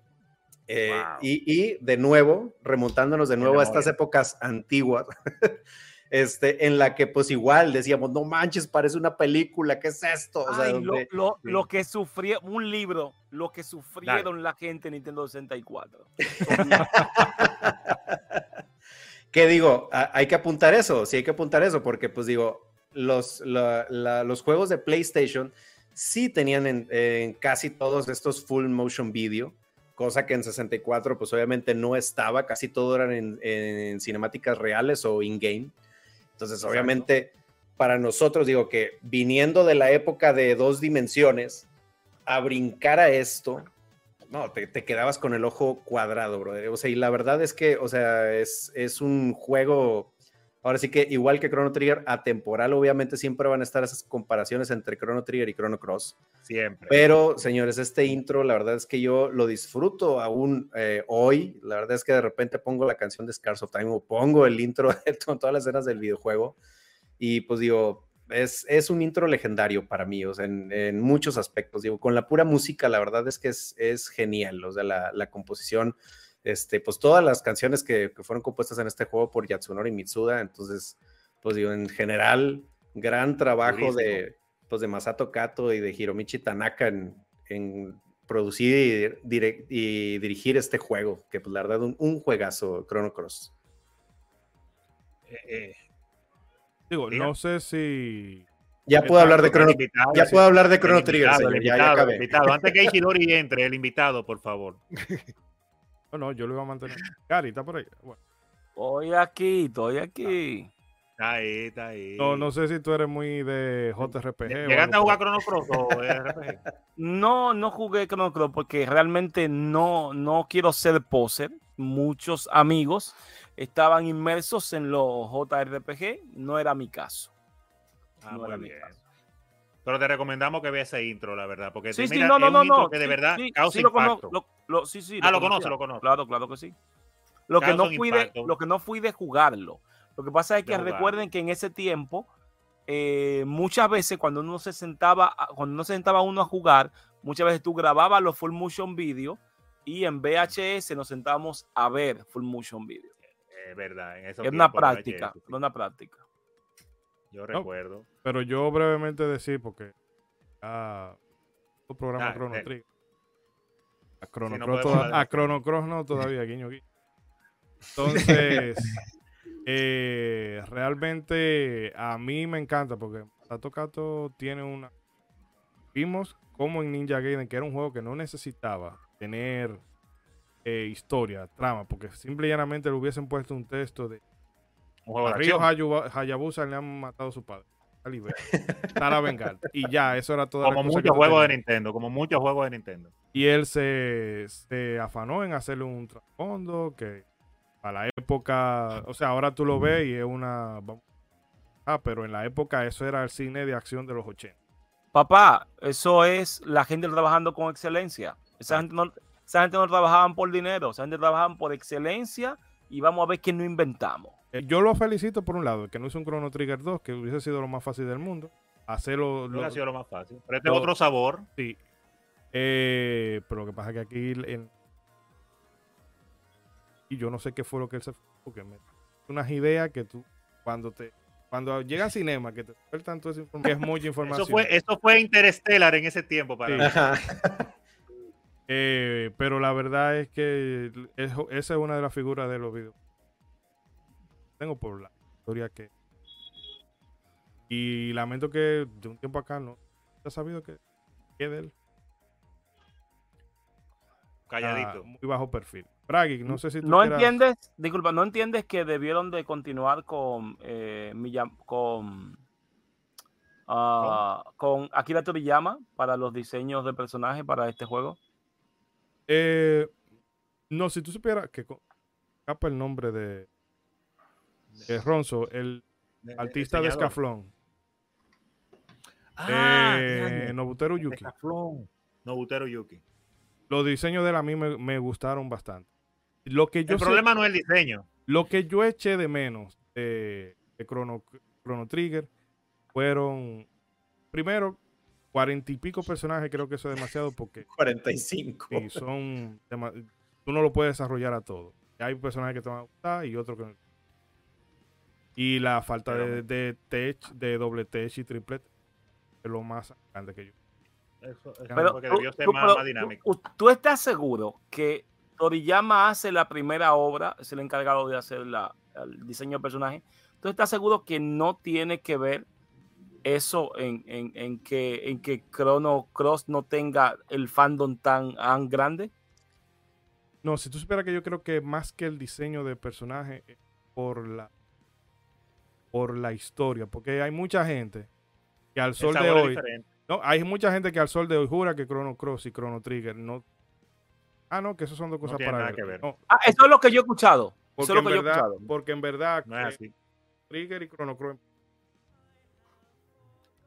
S3: eh,
S2: Wow.
S3: y, y de nuevo, remontándonos de nuevo a estas épocas antiguas, (laughs) este, en la que pues igual decíamos, no manches, parece una película, ¿qué es esto? O sea,
S5: Ay, lo,
S3: donde-
S5: lo-
S2: sí.
S5: lo que sufrió, un libro, lo que sufrieron la gente en Nintendo 64. (laughs)
S3: que digo, a- hay que apuntar eso, sí hay que apuntar eso, porque pues digo, los, la- la- los juegos de PlayStation sí tenían en, en casi todos estos full motion video, cosa que en 64 pues obviamente no estaba, casi todo eran en, en cinemáticas reales o in-game. Entonces obviamente para nosotros digo que viniendo de la época de dos dimensiones, a brincar a esto, no, te, te quedabas con el ojo cuadrado, brother. O sea, y la verdad es que, o sea, es, es un juego, ahora sí que igual que Chrono Trigger, atemporal, obviamente siempre van a estar esas comparaciones entre Chrono Trigger y Chrono Cross.
S2: Siempre.
S3: Pero, señores, este intro, la verdad es que yo lo disfruto aún eh, hoy. La verdad es que de repente pongo la canción de Scars of Time o pongo el intro (laughs) de to- todas las escenas del videojuego. Y pues digo, es, es un intro legendario para mí, o sea, en, en muchos aspectos. Digo, con la pura música, la verdad es que es, es genial. O sea, la, la composición, este, pues todas las canciones que, que fueron compuestas en este juego por Yatsunori Mitsuda. Entonces, pues digo, en general, gran trabajo de, pues, de Masato Kato y de Hiromichi Tanaka en, en producir y, dirigir este juego, que pues la verdad un, un juegazo, Chrono Cross.
S2: Eh, eh,
S1: Digo, no sé si.
S3: Ya puedo hablar de Chrono,
S2: invitado,
S3: ya
S2: sí.
S3: puedo hablar de Chrono Trigger,
S2: invitado.
S3: Ya, ya.
S2: Antes que (laughs) Ishidori entre, el invitado, por favor. (laughs)
S1: No, no, yo lo iba a mantener. Gary, está por ahí. Bueno,
S5: Estoy aquí, estoy aquí.
S2: Está ahí, está ahí.
S1: no, no sé si tú eres muy de JRPG.
S2: ¿Llegaste a jugar Chrono Cross o (laughs) RPG?
S5: No, no jugué Chrono Cross porque realmente no, no quiero ser poser. Muchos amigos estaban inmersos en los JRPG, no era mi caso.
S2: Ah,
S5: No
S2: muy
S5: era mi caso.
S2: Pero te recomendamos que veas ese intro, la verdad. Porque
S5: Sí,
S2: te-
S5: sí,
S2: mira,
S5: no, no,
S2: es
S5: no,
S2: un intro
S5: no.
S2: que de verdad
S5: sí,
S2: causa
S5: sí
S2: impacto. Ah, lo conoce, lo conoce.
S5: Claro, claro que sí. Lo que, no fui de, lo que no fui de jugarlo. Lo que pasa es que recuerden que en ese tiempo, eh, muchas veces cuando uno se sentaba, a- cuando uno se sentaba uno a jugar, muchas veces tú grababas los full motion video y en VHS nos sentábamos a ver full motion video.
S2: Es verdad. En esos
S5: Es una práctica,
S2: VHS, sí.
S5: es una práctica.
S2: Yo recuerdo.
S1: Pero yo brevemente decir, porque ah, programa
S2: Ah,
S1: Chrono
S2: eh.
S1: Trigger. A Chrono,
S2: Sí, no
S1: Cross toda- a Chrono Cross no todavía, guiño guiño. Entonces, (laughs) eh, realmente a mí me encanta porque Tato Kato tiene una. Vimos como en Ninja Gaiden, que era un juego que no necesitaba tener eh, historia, trama, porque simple y llanamente le hubiesen puesto un texto de
S2: Un juego de
S1: a Ryo
S2: acción.
S1: Hayabu- Hayabusa le han matado a su padre. Para vengar. Y ya, eso era toda la
S2: Como muchos juegos de. Nintendo. Como muchos juegos de Nintendo.
S1: Y él se, se afanó en hacerle un trasfondo que a la época, o sea, ahora tú lo ves y es una... Ah, pero en la época eso era el cine de acción de los 80.
S5: Papá, eso es la gente trabajando con excelencia. Esa gente no, esa gente no trabajaban por dinero, esa gente trabajaban por excelencia y vamos a ver qué no inventamos.
S1: Eh, Yo lo felicito por un lado, que no hizo un Chrono Trigger 2, que hubiese sido lo más fácil del mundo. Hacerlo...
S2: No
S1: lo-
S2: ha sido lo más fácil. Pero este es
S1: lo-
S2: otro sabor.
S1: Sí. Eh, pero lo que pasa es que aquí en- y yo no sé qué fue lo que él se porque me unas ideas que tú cuando te cuando llega al cinema que te sueltan toda esa (laughs) información es mucha información.
S2: Eso fue, eso fue Interstellar en ese tiempo para
S1: Sí. Eh, pero la verdad es que es- esa es una de las figuras de los videos. Tengo por la historia que y lamento que de un tiempo acá no se ha sabido que que de él.
S2: Calladito.
S1: Ah, muy bajo perfil. Bragi, no sé si tú
S5: ¿No
S1: quieras-
S5: entiendes? Disculpa, ¿no entiendes que debieron de continuar con eh, con, ah, con Akira Toriyama para los diseños de personajes para este juego?
S1: Eh, no, si tú supieras que escapa el nombre de, de Ronzo, el
S2: De-
S1: artista de
S2: diseñador.
S1: Scaflón,
S2: Ah,
S1: eh,
S2: De
S1: Yuki.
S2: Scaflón. Nobutero Yuki.
S1: Los diseños de él a mí me, me gustaron bastante. Lo que yo
S2: El
S1: sé-
S2: problema no es el diseño.
S1: lo que yo eché de menos de, de Chrono, Chrono Trigger fueron, primero, cuarenta y pico personajes, creo que eso es demasiado porque
S3: 45.
S1: Sí, son. Tú no lo puedes desarrollar a todo. Hay personajes que te van a gustar y otros que no. Y la falta de, de tech, de doble tech y triplet es lo más grande que yo.
S2: Eso, eso
S5: Pero
S2: porque
S5: tú-
S2: debió ser
S5: tú-
S2: más,
S5: pero
S2: más
S5: tú-
S2: dinámico.
S5: tú- ¿Tú estás seguro que Toriyama hace la primera obra, es el encargado de hacer la- el diseño de personaje? ¿Tú estás seguro que no tiene que ver eso en, en- en que, en que Chrono Cross no tenga el fandom tan, tan grande?
S1: No, si tú supieras que yo creo que más que el diseño de personaje, es por la por la historia. Porque hay mucha gente que al sol de hoy. No, hay mucha gente que al sol de hoy jura que Chrono Cross y Chrono Trigger no. Ah, no, que eso son dos cosas
S2: tiene
S1: para
S2: nada que ver.
S1: No,
S5: Ah, eso es lo que yo he escuchado.
S1: porque,
S5: Eso es lo
S1: en
S5: que yo he
S1: verdad,
S5: escuchado.
S1: porque en verdad
S2: No es así.
S1: Trigger y Chrono Cross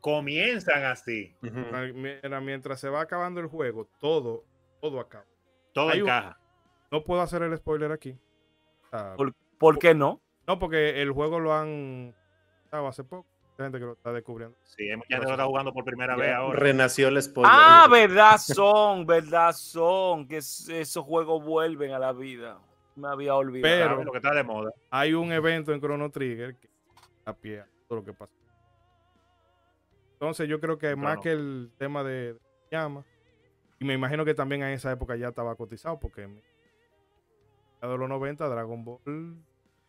S2: Comienzan así.
S1: Mientras se va acabando el juego, todo, todo acaba.
S2: Todo
S1: Hay un-
S2: encaja.
S1: No puedo hacer el spoiler aquí.
S5: ¿Por, por qué no?
S1: No, porque el juego lo han estaba hace poco. Hay gente que lo está descubriendo.
S2: Sí, hay mucha gente que lo está jugando por primera vez ahora.
S3: Renació el spoiler.
S5: Ah, verdad son, verdad son, que es- esos juegos vuelven a la vida. Me había olvidado.
S1: Pero-.
S2: Lo que está de moda.
S1: Hay un evento en Chrono Trigger que da pie a todo lo que pasa. Entonces yo creo que más que el tema de llama, y me imagino que también en esa época ya estaba cotizado, porque en de los 90 Dragon Ball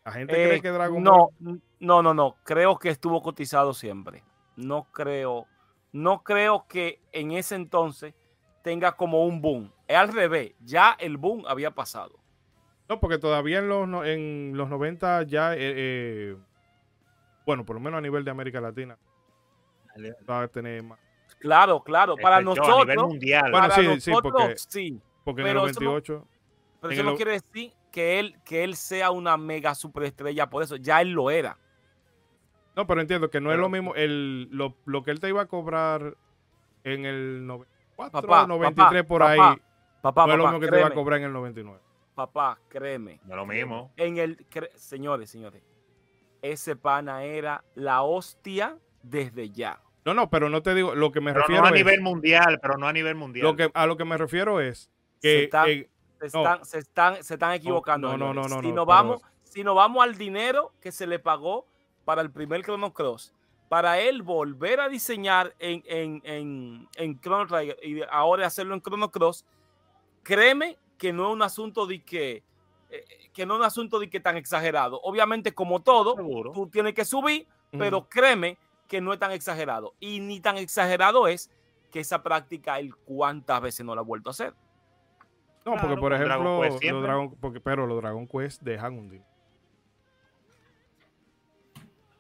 S1: La gente cree
S5: Eh,
S1: que Dragon
S5: no,
S1: Ball.
S5: no, no, no. Creo que estuvo cotizado siempre. No creo, no creo que en ese entonces tenga como un boom. Es al revés. Ya el boom había pasado.
S1: No, porque todavía en los, no- en los 90 ya, eh, eh, bueno, por lo menos a nivel de América Latina, va a tener más.
S5: Claro, claro. Para
S2: Efecto, a nivel
S5: nosotros,
S2: mundial.
S1: Bueno,
S5: para
S1: sí, sí,
S5: nosotros
S1: porque-
S5: sí.
S1: Porque en el
S5: eso no-
S1: 98,
S5: Pero eso
S1: el
S5: no quiere decir que él, que él sea una mega superestrella por eso. Ya él lo era.
S1: no, pero entiendo que no es lo mismo, el, lo, lo que él te iba a cobrar en el 94,
S5: Papá,
S1: 93 por
S5: papá,
S1: ahí,
S5: Papá,
S1: no es lo mismo que te iba a
S5: créeme,
S1: cobrar en el 99.
S5: papá, créeme.
S2: No es lo mismo.
S5: En el, cre- señores, señores, ese pana era la hostia desde ya.
S1: No, no, pero no te digo, lo que me
S2: Pero
S1: refiero
S2: no a
S1: es,
S2: nivel mundial, pero no a nivel mundial.
S1: lo que, a lo que me refiero es
S5: Se
S1: que
S5: está-
S1: eh,
S5: Se
S1: No.
S5: están, se están, se están equivocando.
S1: no, no, no, no,
S5: si,
S1: no,
S5: nos vamos, si nos vamos al dinero que se le pagó para el primer Chrono Cross, para él volver a diseñar en, en, en, en Chrono Trigger y ahora hacerlo en Chrono Cross, créeme que no es un asunto de que, eh, que no es un asunto de que tan exagerado. Obviamente, como todo,
S2: Seguro.
S5: tú tienes que subir, pero créeme que no es tan exagerado. Y ni tan exagerado es que esa práctica él cuántas veces no la ha vuelto a hacer.
S1: No, porque por
S2: Dragon
S1: ejemplo,
S2: Quest
S1: los
S2: siempre.
S1: Dragon, porque, pero los Dragon Quest dejan un dinero.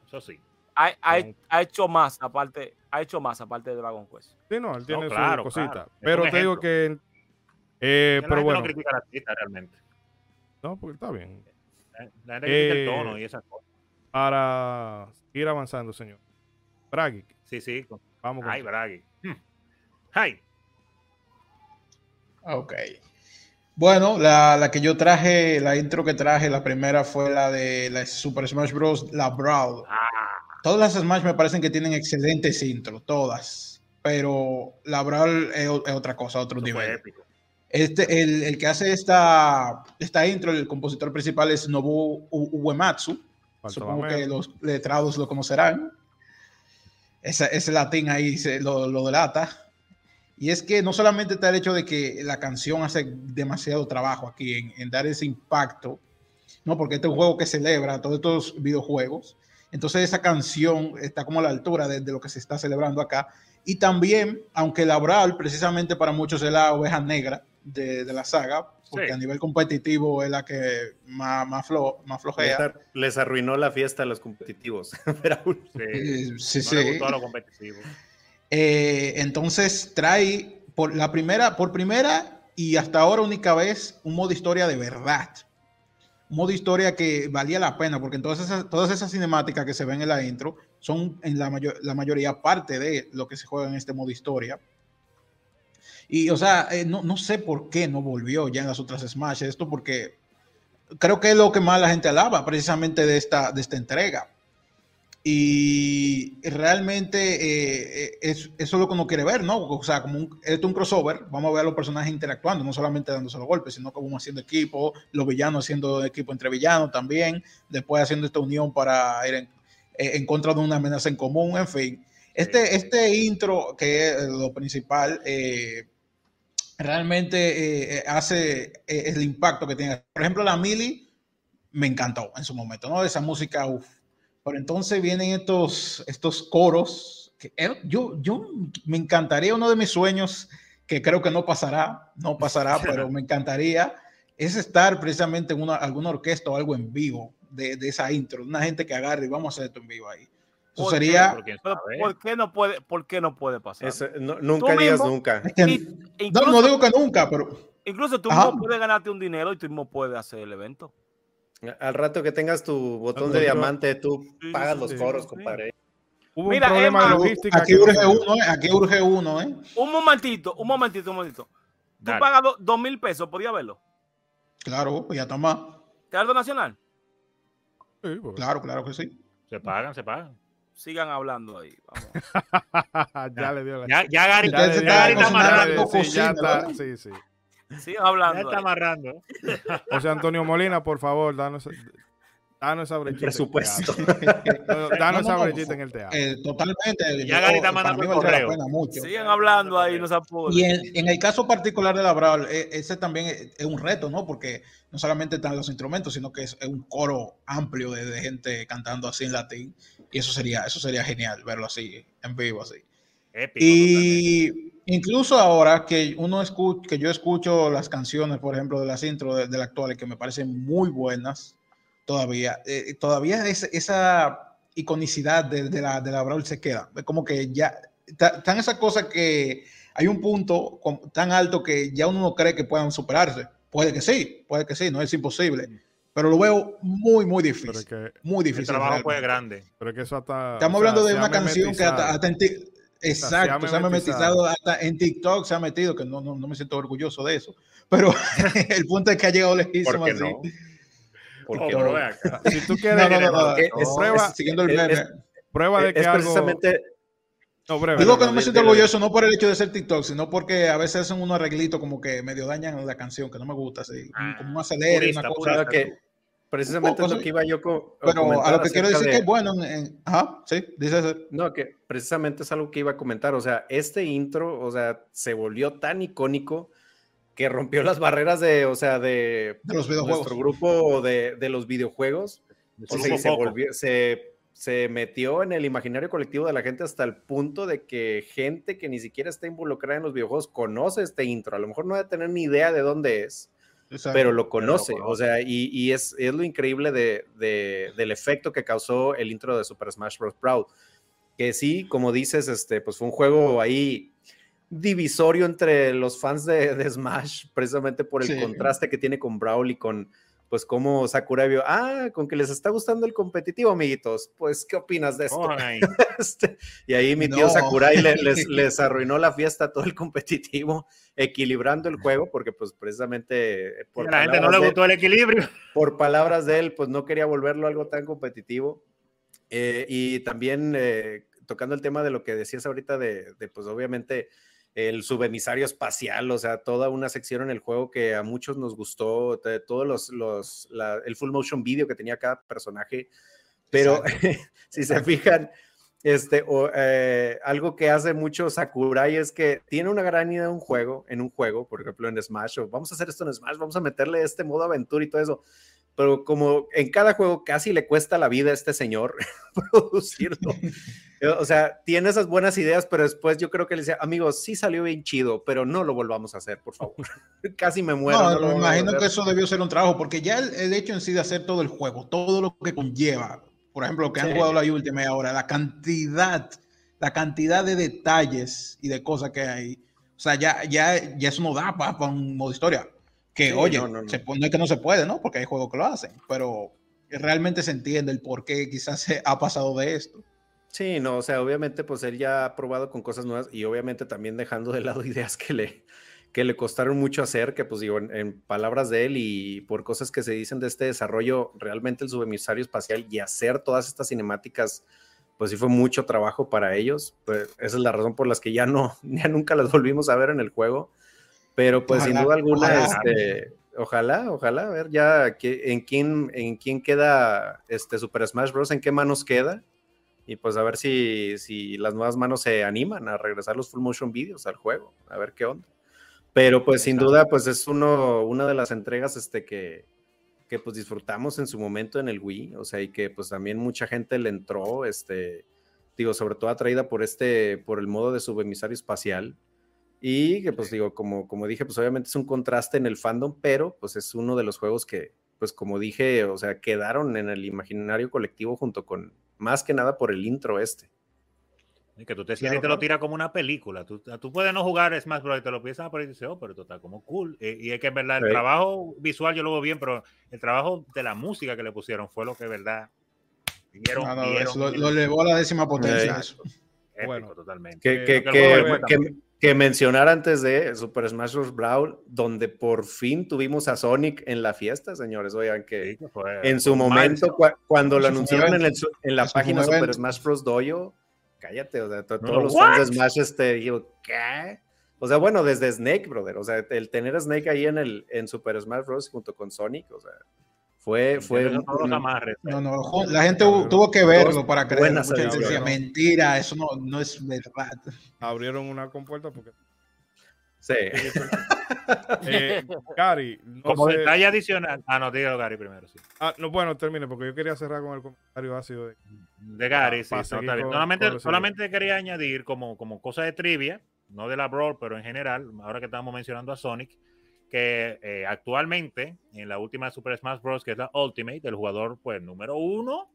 S2: Eso sí.
S5: ha, ha- ha hecho más aparte ha hecho más aparte de Dragon Quest
S1: Sí, no, él tiene
S2: claro,
S1: su cosita.
S2: claro.
S1: Pero te digo que, eh, pero bueno,
S2: no critica artista realmente.
S1: no, porque está bien.
S2: La la
S1: Eh,
S2: el tono y esas cosas.
S1: Para ir avanzando, señor. Bragi,
S2: Sí, sí.
S1: vamos con
S2: Ay, Bragi. Hmm. Ay,
S4: Ok. Bueno, la, la que yo traje, la intro que traje, la primera fue la de la Super Smash Bros. La Brawl.
S2: ah,
S4: Todas las Smash me parecen que tienen excelentes intros, todas. Pero la Brawl es, otra cosa, otro
S2: eso
S4: nivel. Este, el, el que hace esta, esta intro, el compositor principal es Nobu Uematsu. Supongo que los letrados lo conocerán. Ese, ese latín ahí se, lo, lo delata. Y es que no solamente está el hecho de que la canción hace demasiado trabajo aquí en, en dar ese impacto, no, porque este es un juego que celebra todos estos videojuegos. Entonces esa canción está como a la altura de, de lo que se está celebrando acá. Y también, aunque la Brawl precisamente para muchos es la oveja negra de, de la saga, porque
S2: Sí.
S4: a nivel competitivo es la que más, más, flo- más
S3: Les,
S4: flojea.
S3: ar- les arruinó la fiesta a los competitivos. (laughs)
S2: Sí.
S4: Eh, sí,
S2: no le
S4: sí.
S2: gustó a los competitivos.
S4: Eh, entonces trae por la primera, por primera y hasta ahora única vez un modo historia de verdad. Un modo historia que valía la pena, porque todas esas, todas esas cinemáticas que se ven en la intro son en la, mayor, la mayoría parte de lo que se juega en este modo historia. Y, o sea, eh, no, no sé por qué no volvió ya en las otras Smash. Esto porque creo que es lo que más la gente alaba precisamente de esta, de esta entrega. Y realmente eh, eh, es, eso es lo que uno quiere ver, ¿no? O sea, como un, esto es un crossover, vamos a ver a los personajes interactuando, no solamente dándose los golpes, sino como haciendo equipo, los villanos haciendo equipo entre villanos también, después haciendo esta unión para ir en, eh, en contra de una amenaza en común, en fin. Este, este intro, que es lo principal, eh, realmente eh, eh, hace el impacto que tiene. Por ejemplo, la Mili me encantó en su momento, ¿no? Esa música, uff. Pero entonces vienen estos, estos coros. Que er- yo, yo me encantaría, uno de mis sueños, que creo que no pasará, no pasará, (laughs) pero me encantaría, es estar precisamente en una, alguna orquesta o algo en vivo de, de esa intro, una gente que agarre y vamos a hacer esto en vivo ahí. Eso
S5: ¿Por qué?
S4: sería...
S5: ¿por qué no puede, por qué no puede pasar?
S3: Eso, no- nunca digas nunca.
S4: es que-
S5: Y-
S4: no,
S5: incluso,
S4: no digo que nunca, pero
S5: incluso tú
S4: Ajá.
S5: mismo puedes ganarte un dinero y tú mismo puedes hacer el evento.
S3: Al rato que tengas tu botón de diamante, tú
S5: Sí,
S3: pagas
S5: sí,
S3: los coros,
S1: sí.
S3: compadre.
S1: Hubo
S5: Mira,
S1: un problema
S5: Emma,
S1: logística.
S4: aquí
S1: que-
S4: urge uno, ¿eh? Aquí urge uno, ¿eh?
S5: Un momentito, un momentito, un momentito. Tú
S2: Dale.
S5: pagas do- dos mil pesos, podía verlo.
S4: Claro, pues ya está más.
S5: Teatro Nacional,
S1: Sí, porque-
S4: Claro, claro que sí.
S2: Se pagan, se pagan.
S5: sigan hablando ahí. Vamos. (laughs)
S1: ya le dio la.
S2: Ya, ya Gary,
S1: ya
S2: ya
S1: la-
S2: Gary está amarrando.
S1: sí, sí, sí.
S5: Sigan
S2: Ya
S5: hablando.
S2: está
S5: ahí.
S2: amarrando. (laughs)
S1: José Antonio Molina, por favor, danos. Danos esa brechita.
S3: presupuesto.
S1: Danos
S4: No, no,
S1: esa brechita en el teatro.
S4: Eh, totalmente.
S2: Ya el
S4: valdría la
S2: correo.
S4: pena mucho.
S5: Sigan hablando ahí, no se apuren.
S4: Y en, en el caso particular de la Brawl, e- ese también es, un reto, ¿no? Porque no solamente están los instrumentos, sino que es, un coro amplio de, de gente cantando así en latín. Y eso sería, eso sería genial verlo así, en vivo, así.
S2: Épico, totalmente.
S4: Incluso ahora que uno escucha, que yo escucho las canciones, por ejemplo, de las intro de, de la actual, que me parecen muy buenas todavía, eh, todavía es, esa iconicidad de, de la, de la Brawl se queda. Es como que ya están esas cosas que hay un punto con- tan alto que ya uno no cree que puedan superarse. Puede que sí, puede que sí, no es imposible. Pero lo veo muy, muy difícil.
S1: es que,
S4: Muy
S2: El
S4: difícil.
S2: trabajo fue grande.
S1: pero es que eso hasta.
S4: Estamos
S1: o sea,
S4: hablando de una canción que hasta, hasta en ti- Exacto,
S1: se ha
S4: memetizado hasta en TikTok, se ha metido, que no, no, no me siento orgulloso de eso. Pero (laughs) el punto es que ha llegado
S3: ¿Por
S4: lejísimo así.
S3: no? ¿Por
S2: Oh,
S3: qué
S2: pero
S3: no?
S2: acá.
S1: Si tú (laughs) quieres,
S4: No, no, no, no,
S3: Es-
S4: es-
S1: prueba,
S4: es- siguiendo el
S3: es-
S4: meme.
S3: es-
S1: prueba de que
S3: es
S1: algo.
S3: precisamente
S1: No, breve,
S4: Digo
S3: no,
S4: que
S3: no,
S4: no me siento orgulloso no por el hecho de ser TikTok, sino porque a veces hacen unos arreglitos como que medio dañan la canción, que no me gusta, así,
S2: Ah,
S4: como un acelere,
S2: purista,
S4: una cosa.
S3: que precisamente es lo
S4: sí.
S3: que iba yo co- a
S4: Pero a lo que quiero decir
S3: de-
S4: que es bueno, en- en- ajá, sí, dice eso.
S3: No, que precisamente es algo que iba a comentar. O sea, este intro, o sea, se volvió tan icónico que rompió las barreras de, o sea, de,
S4: de los videojuegos.
S3: nuestro grupo de, de los videojuegos. O sea, y se, volvió, se, se metió en el imaginario colectivo de la gente hasta el punto de que gente que ni siquiera está involucrada en los videojuegos conoce este intro. A lo mejor no debe tener ni idea de dónde es,
S4: Exacto.
S3: pero lo conoce. O sea, y, y es, es lo increíble de, de- del efecto que causó el intro de Super Smash Bros. Brawl. Que sí, como dices, este, pues fue un juego ahí divisorio entre los fans de, de Smash, precisamente por el
S4: Sí.
S3: contraste que tiene con Brawl y con, pues, como Sakurai vio, ah, con que les está gustando el competitivo, amiguitos. Pues, ¿qué opinas de esto? (laughs) Este, y ahí mi tío
S4: No.
S3: Sakurai le- les, (laughs) les arruinó la fiesta a todo el competitivo, equilibrando el juego, porque pues precisamente eh, por
S2: la gente no
S3: palabras
S2: le
S3: de-
S2: gustó el equilibrio. (laughs)
S3: por palabras de él, pues no quería volverlo algo tan competitivo. Eh, y también eh, tocando el tema de lo que decías ahorita de, de, pues obviamente el subemisario espacial, o sea, toda una sección en el juego que a muchos nos gustó, todos los, los la- el full motion video que tenía cada personaje, pero (laughs) si se fijan, este, o, eh, algo que hace mucho Sakurai es que tiene una gran idea de un juego, en un juego, por ejemplo en Smash, o vamos a hacer esto en Smash, vamos a meterle este modo aventura y todo eso, pero como en cada juego casi le cuesta la vida a este señor (laughs) producirlo. (laughs) O sea, tiene esas buenas ideas, pero después yo creo que le decía, amigos, sí salió bien chido, pero no lo volvamos a hacer, por favor. (laughs) casi me muero.
S4: No,
S3: no lo
S4: me imagino que eso debió ser un trabajo, porque ya el, el hecho en sí de hacer todo el juego, todo lo que conlleva, por ejemplo, que han
S3: Sí.
S4: jugado la Ultimate ahora, la cantidad, la cantidad de detalles y de cosas que hay, o sea, ya, ya, ya eso no da para un modo historia. Que,
S3: Sí,
S4: oye,
S3: no, no, no.
S4: se no es que no se puede, ¿no? Porque hay juegos que lo hacen, pero realmente se entiende el por qué quizás se ha pasado de esto.
S3: Sí, no, o sea, obviamente, pues él ya ha probado con cosas nuevas y obviamente también dejando de lado (laughs) ideas que le, que le costaron mucho hacer, que pues digo, en, en palabras de él y por cosas que se dicen de este desarrollo, realmente el subemisario espacial y hacer todas estas cinemáticas, pues sí fue mucho trabajo para ellos. Pues esa es la razón por las que ya no, (laughs) ya nunca las volvimos a ver en el juego. Pero pues sin duda alguna,
S4: ojalá.
S3: este, ojalá, ojalá, a ver ya que, en quién, en quién queda este Super Smash Bros. en qué manos queda. Y pues a ver si, si las nuevas manos se animan a regresar los full motion videos al juego, a ver qué onda. Pero pues sin duda, pues es uno, una de las entregas este, que, que pues disfrutamos en su momento en el Wii, o sea, y que pues también mucha gente le entró, este, digo, sobre todo atraída por este, por el modo de subemisario espacial. Y que pues digo, como, como dije, pues obviamente es un contraste en el fandom, pero pues es uno de los juegos que, pues como dije, o sea, quedaron en el imaginario colectivo junto con, más que nada por el intro este.
S2: Y que tú te sientes y te lo tiras como una película. Tú, tú puedes no jugar Smash Bros. y te lo piensas por ahí y dices, oh, pero esto está como cool. Eh, y es que es verdad, el
S3: Sí.
S2: trabajo visual yo lo veo bien, pero el trabajo de la música que le pusieron fue lo que, es verdad, dieron,
S4: No, no, lo, lo elevó a la décima potencia.
S3: Sí.
S4: eso.
S2: épico
S1: Bueno.
S2: totalmente.
S3: Que,
S1: Eh,
S3: que, que, que- mencionar antes de Super Smash Bros. Brawl, donde por fin tuvimos a Sonic en la fiesta, señores. Oigan, que
S2: Sí, que fue
S3: en su momento, cuando lo anunciaron en, el la página Super. Smash Bros. Dojo, cállate, o sea,
S2: No,
S3: todos los
S2: ¿what?
S3: fans de Smash, este, digo, ¿qué? O sea, bueno, desde Snake, brother, o sea, el tener a Snake ahí en, el, en Super Smash Bros. junto con Sonic, o sea, Fue, fue.
S2: Entiendo todos los amarres.
S4: No, no, ju- la gente tuvo que verlo para creer. Mucha gente decía, mentira, eso no, no es verdad.
S1: Abrieron una compuerta porque.
S3: Sí.
S1: Eh, Gary, no
S2: Como
S1: sé-
S2: detalle adicional. Ah, no, dígalo, Gary, primero, sí.
S1: Ah, no, bueno, termine, porque yo quería cerrar con el comentario ácido de.
S2: De Gary,
S1: Ah,
S2: sí, no,
S1: seguir
S2: está bien.
S1: con-
S2: Solamente,
S1: con
S2: solamente quería añadir como, como cosa de trivia, no de la Brawl, pero en general, ahora que estamos mencionando a Sonic, que eh, actualmente en la última Super Smash Bros., que es la Ultimate, el jugador pues número uno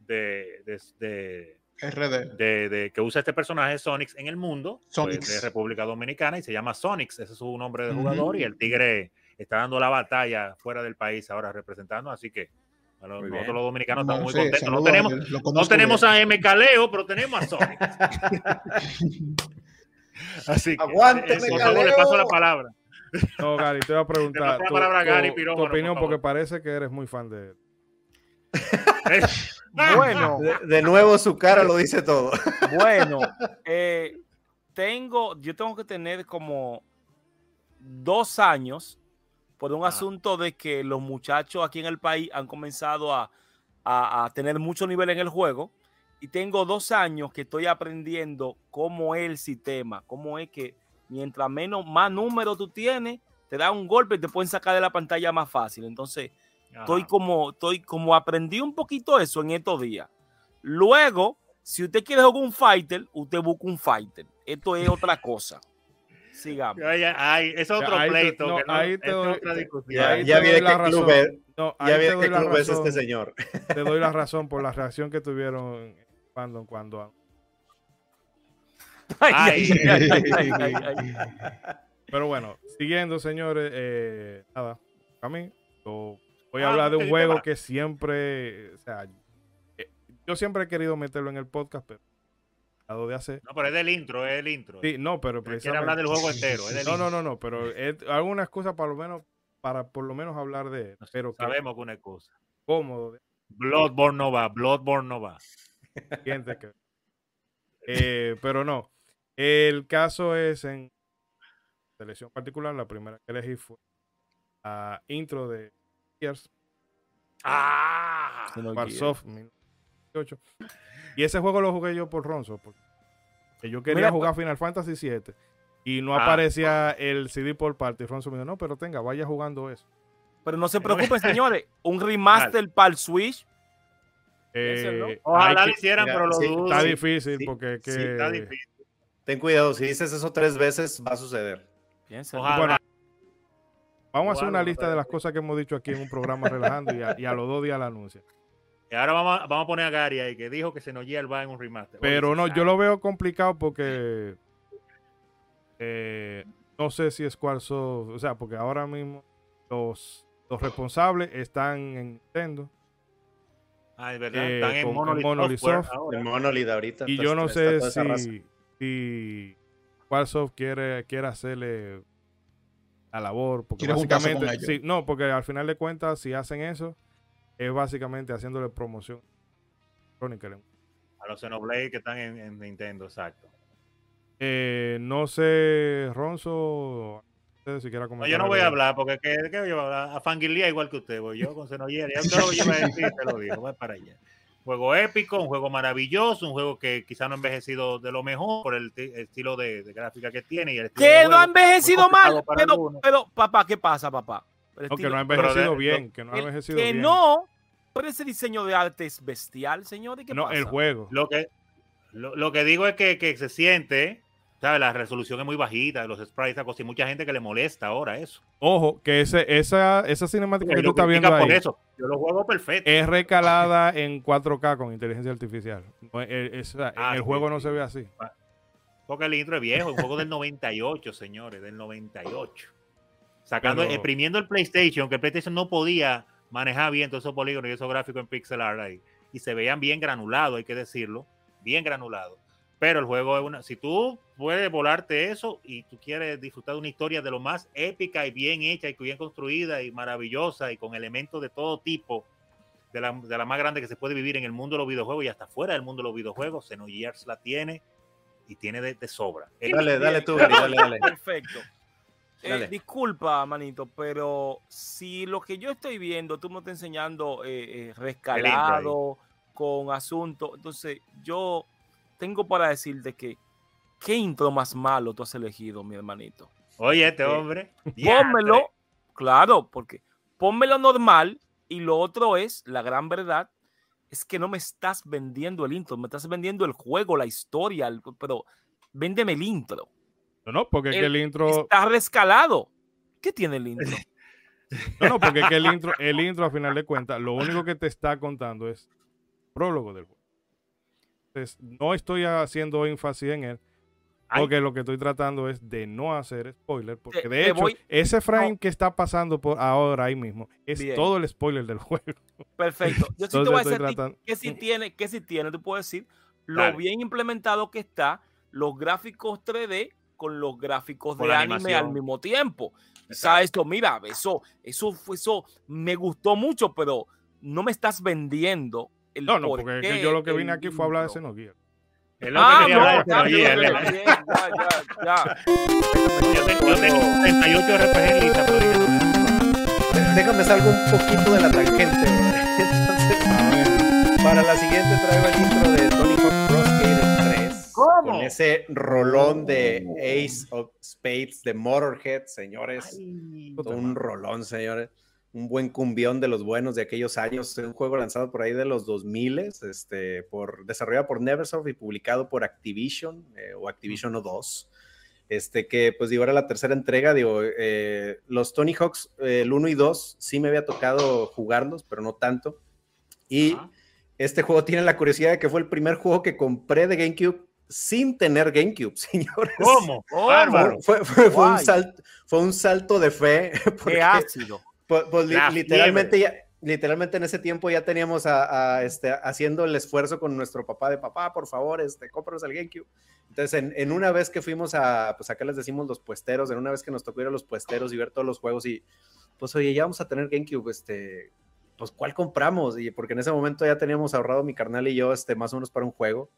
S2: de, de, de-
S4: RD.
S2: de- de- que usa este personaje Sonic en el mundo, pues,
S4: Sonics.
S2: de República Dominicana, y se llama Sonics, ese es su nombre de jugador, y el Tigre está dando la batalla fuera del país ahora representando, así que bueno,
S3: Muy
S2: nosotros
S3: bien.
S2: los dominicanos
S4: No,
S2: estamos muy
S4: sí,
S2: contentos. No tenemos,
S4: lo
S2: no tenemos a M. Caleo, pero tenemos a Sonic. (laughs) Así que
S3: Aguante, M.
S2: por favor, le paso la palabra.
S1: No, Gary, te voy a preguntar tu,
S2: palabra Gary
S1: tu-
S2: Pirómano,
S1: tu
S2: por
S1: opinión, porque parece que eres muy fan de él. (laughs)
S5: Bueno,
S3: De, de nuevo su cara lo dice todo. (laughs)
S5: bueno, eh, tengo, yo tengo que tener como dos años por un
S2: Ah.
S5: asunto de que los muchachos aquí en el país han comenzado a, a- a tener mucho nivel en el juego y tengo dos años que estoy aprendiendo cómo es el sistema, cómo es que mientras menos más números tú tienes, te da un golpe y te pueden sacar de la pantalla más fácil. Entonces, estoy como, estoy como aprendí un poquito eso en estos días. Luego, si usted quiere jugar un fighter, usted busca un fighter. Esto es otra cosa. (laughs) Sigamos.
S2: Ay, es otro
S1: Ahí te-
S2: pleito.
S1: no,
S2: que no-
S1: ahí te
S2: es
S1: doy-
S2: otra discusión.
S3: Ya, ya vi de
S1: la
S3: qué club es,
S1: No,
S3: ya vi de qué es este señor.
S1: Te doy la (laughs) razón por la reacción que tuvieron cuando, cuando (laughs)
S5: Ay,
S2: Ay.
S5: ay, ay, ay, ay, ay.
S1: Pero bueno, siguiendo, señores, eh, nada, a mí yo voy a
S2: Ah,
S1: hablar de un
S2: ¿qué
S1: juego que siempre, o sea, eh, yo siempre he querido meterlo en el podcast, pero de hacer.
S2: No, pero es del intro, es el intro.
S1: Sí, no, pero
S2: quiere hablar del juego entero. es del
S1: No, no,
S2: intro.
S1: no, no, pero es alguna excusa para lo menos, para por lo menos hablar de él, pero
S2: Sabemos que una cosa.
S1: cómodo,
S2: Bloodborne no va, Bloodborne no va.
S1: siente que. Eh, pero no, el caso es en selección particular, la primera que elegí fue la intro de Gears
S2: ¡Ah!
S1: Warsoft 1998. Y ese juego lo jugué yo por Ronzo, porque yo quería
S5: Mira,
S1: jugar Final Fantasy 7 y no
S2: Ah.
S1: aparecía el CD por parte. Y Ronzo me dijo, no, pero tenga, vaya jugando eso.
S5: Pero no se preocupen, (laughs) señores. Un remaster para el Switch.
S1: Eh,
S2: Ojalá lo hicieran,
S3: mira,
S2: pero lo
S3: sí,
S2: dudo.
S1: está
S3: sí,
S1: difícil
S3: sí,
S1: porque que,
S3: sí,
S2: Está difícil.
S3: Ten cuidado, si dices eso tres veces, va a suceder.
S5: Piénsenlo.
S2: Ojalá.
S1: Bueno, vamos a hacer una lista de las cosas que hemos dicho aquí en un programa relajando y a, y a los dos días la anuncia.
S2: Y ahora vamos a, vamos a poner a Gary ahí, que dijo que se nos va en un remaster.
S1: Pero no, yo lo veo complicado porque eh, no sé si Squaresoft, o sea, porque ahora mismo los, los responsables están en Nintendo
S2: Ah, es verdad.
S1: eh,
S2: Están en
S1: con- en
S2: Monolith,
S1: Monolith
S2: Software
S1: Soft.
S2: ahora.
S3: Monolith ahorita.
S1: y yo no sé si, si Squaresoft quiere, quiere hacerle la labor, porque básicamente, sí, no, porque al final de cuentas, si hacen eso, es básicamente haciéndole promoción Chronicle.
S2: A los Xenoblade que están en, en Nintendo, exacto.
S1: Eh, no sé, Ronzo, no sé si quiera
S2: No,
S1: comentar.
S2: yo no voy a hablar porque ¿qué, qué voy a hablar? A igual que usted, voy yo con (laughs) lo que yo iba a decir, te lo digo, voy para allá. Juego épico, un juego maravilloso, un juego que quizá no ha envejecido de lo mejor por el, ti- estilo de, de gráfica que tiene. Y el estilo
S5: Que no
S2: juego.
S5: ha envejecido mal. Pero, pero, papá, ¿qué pasa, papá?
S1: No, que no ha envejecido
S2: lo-
S1: bien, que no ha envejecido
S5: que
S1: bien.
S5: no. Pero ese diseño de arte es bestial, señor. ¿y qué
S1: No,
S5: pasa?
S1: el juego.
S2: Lo que, lo, lo que digo es que, que se siente, ¿sabes? La resolución es muy bajita, los sprites, y mucha gente que le molesta ahora eso.
S1: Ojo, que ese, esa, esa cinemática que tú estás viendo
S2: por
S1: ahí
S2: eso. Yo lo juego perfecto.
S1: es recalada en 4K con inteligencia artificial. Es- es- o sea,
S2: Ah,
S1: en el
S2: sí,
S1: juego no se ve así.
S2: Porque el intro es viejo, un juego del (laughs) 98, señores, del 98. Sacando,
S1: Pero-
S2: exprimiendo el PlayStation, que el PlayStation no podía manejar bien todos esos polígonos y esos gráficos en pixel art ahí. Y se veían bien granulados, hay que decirlo, bien granulados. Pero el juego es una. Si tú puedes volarte eso y tú quieres disfrutar de una historia de lo más épica y bien hecha y bien construida y maravillosa y con elementos de todo tipo, de la, de la más grande que se puede vivir en el mundo de los videojuegos y hasta fuera del mundo de los videojuegos, Xenogears la tiene y tiene de, de sobra.
S3: Dale, dale tú, Gary, dale, dale.
S5: Perfecto. Eh, disculpa, manito, pero si lo que yo estoy viendo, tú me estás enseñando eh, eh rescalado, con asunto, entonces yo tengo para decirte que qué intro más malo tú has elegido, mi hermanito.
S2: Oye, este hombre.
S5: Pónmelo, claro, porque pónmelo normal y lo otro es, la gran verdad, es que no me estás vendiendo el intro, me estás vendiendo el juego, la historia, pero véndeme el intro.
S1: No, no, porque el, el intro.
S5: Está rescalado. ¿Qué tiene el intro? (laughs)
S1: No, no, porque es que el intro, el intro, a final de cuentas, lo único que te está contando es prólogo del juego. Entonces, no estoy haciendo énfasis en él, porque lo que estoy tratando es de no hacer spoiler, porque de hecho, ese frame que está pasando por ahora ahí mismo es todo el spoiler del juego.
S5: Perfecto. Yo sí te voy a decir que si tiene, que si tiene, tú puedes decir lo bien implementado que está, los gráficos 3D con los gráficos de anime al mismo tiempo. O sea, esto, mira, eso, eso, eso me gustó mucho, pero no me estás vendiendo el
S1: No, no, porque yo lo que vine aquí fue a hablar de Xenogear.
S2: Es lo ah, que quería hablar de Xenogear. Ya, ya, ya. Yo tengo, 38 RPG listas,
S3: pero déjame salgo un poquito de la tangente. (laughs) Entonces, para la siguiente traigo el intro de Tony Hawk Pro Skater 3.
S2: ¿Cómo?
S3: Con ese rolón de Ace of Spades de Motorhead, señores. un rolón, señores un buen cumbión de los buenos de aquellos años, un juego lanzado por ahí de los 2000, este, por, desarrollado por Neversoft y publicado por Activision eh, o Activision 2. Este, que pues digo, era la tercera entrega, digo, eh, los Tony Hawks, eh, el 1 y 2, sí me había tocado jugarlos, pero no tanto. Y este juego tiene la curiosidad de que fue el primer juego que compré de GameCube sin tener GameCube, (laughs) señores.
S2: ¿Cómo?
S3: Fue, fue, un salto, fue, un salto, de fe. (laughs)
S5: Qué ácido.
S3: Pues, pues literalmente, ya, literalmente en ese tiempo ya teníamos a, este, haciendo el esfuerzo con nuestro papá de papá, por favor, este, cómpranos el GameCube. Entonces, en, una vez que fuimos a, pues acá les decimos los puesteros, en una vez que nos tocó ir a los puesteros y ver todos los juegos y, pues oye, ya vamos a tener GameCube, este, pues ¿cuál compramos? Y porque en ese momento ya teníamos ahorrado mi carnal y yo, este, más o menos para un juego.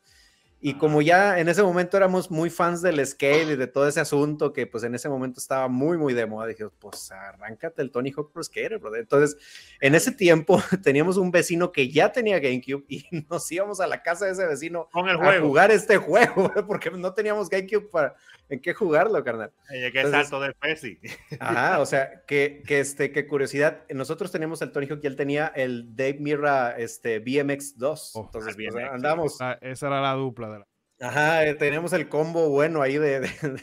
S3: Y como ya en ese momento éramos muy fans del skate y de todo ese asunto que pues en ese momento estaba muy, muy de moda, dije, pues arráncate el Tony Hawk Pro Skater, brother. Entonces, en ese tiempo (laughs) teníamos un vecino que ya tenía GameCube y (laughs) nos íbamos a la casa de ese vecino
S2: Con el juego.
S3: a jugar este (laughs) juego, porque no teníamos GameCube para en qué jugarlo, carnal.
S2: Oye, qué salto del Pepsi.
S3: Ajá, o sea, que, que, este, qué curiosidad. Nosotros teníamos el Tony Hawk y él tenía el Dave Mirra este, BMX 2. Entonces, pues, andamos.
S1: Ah, esa era la dupla de la.
S3: Ajá, eh, teníamos el combo bueno ahí de,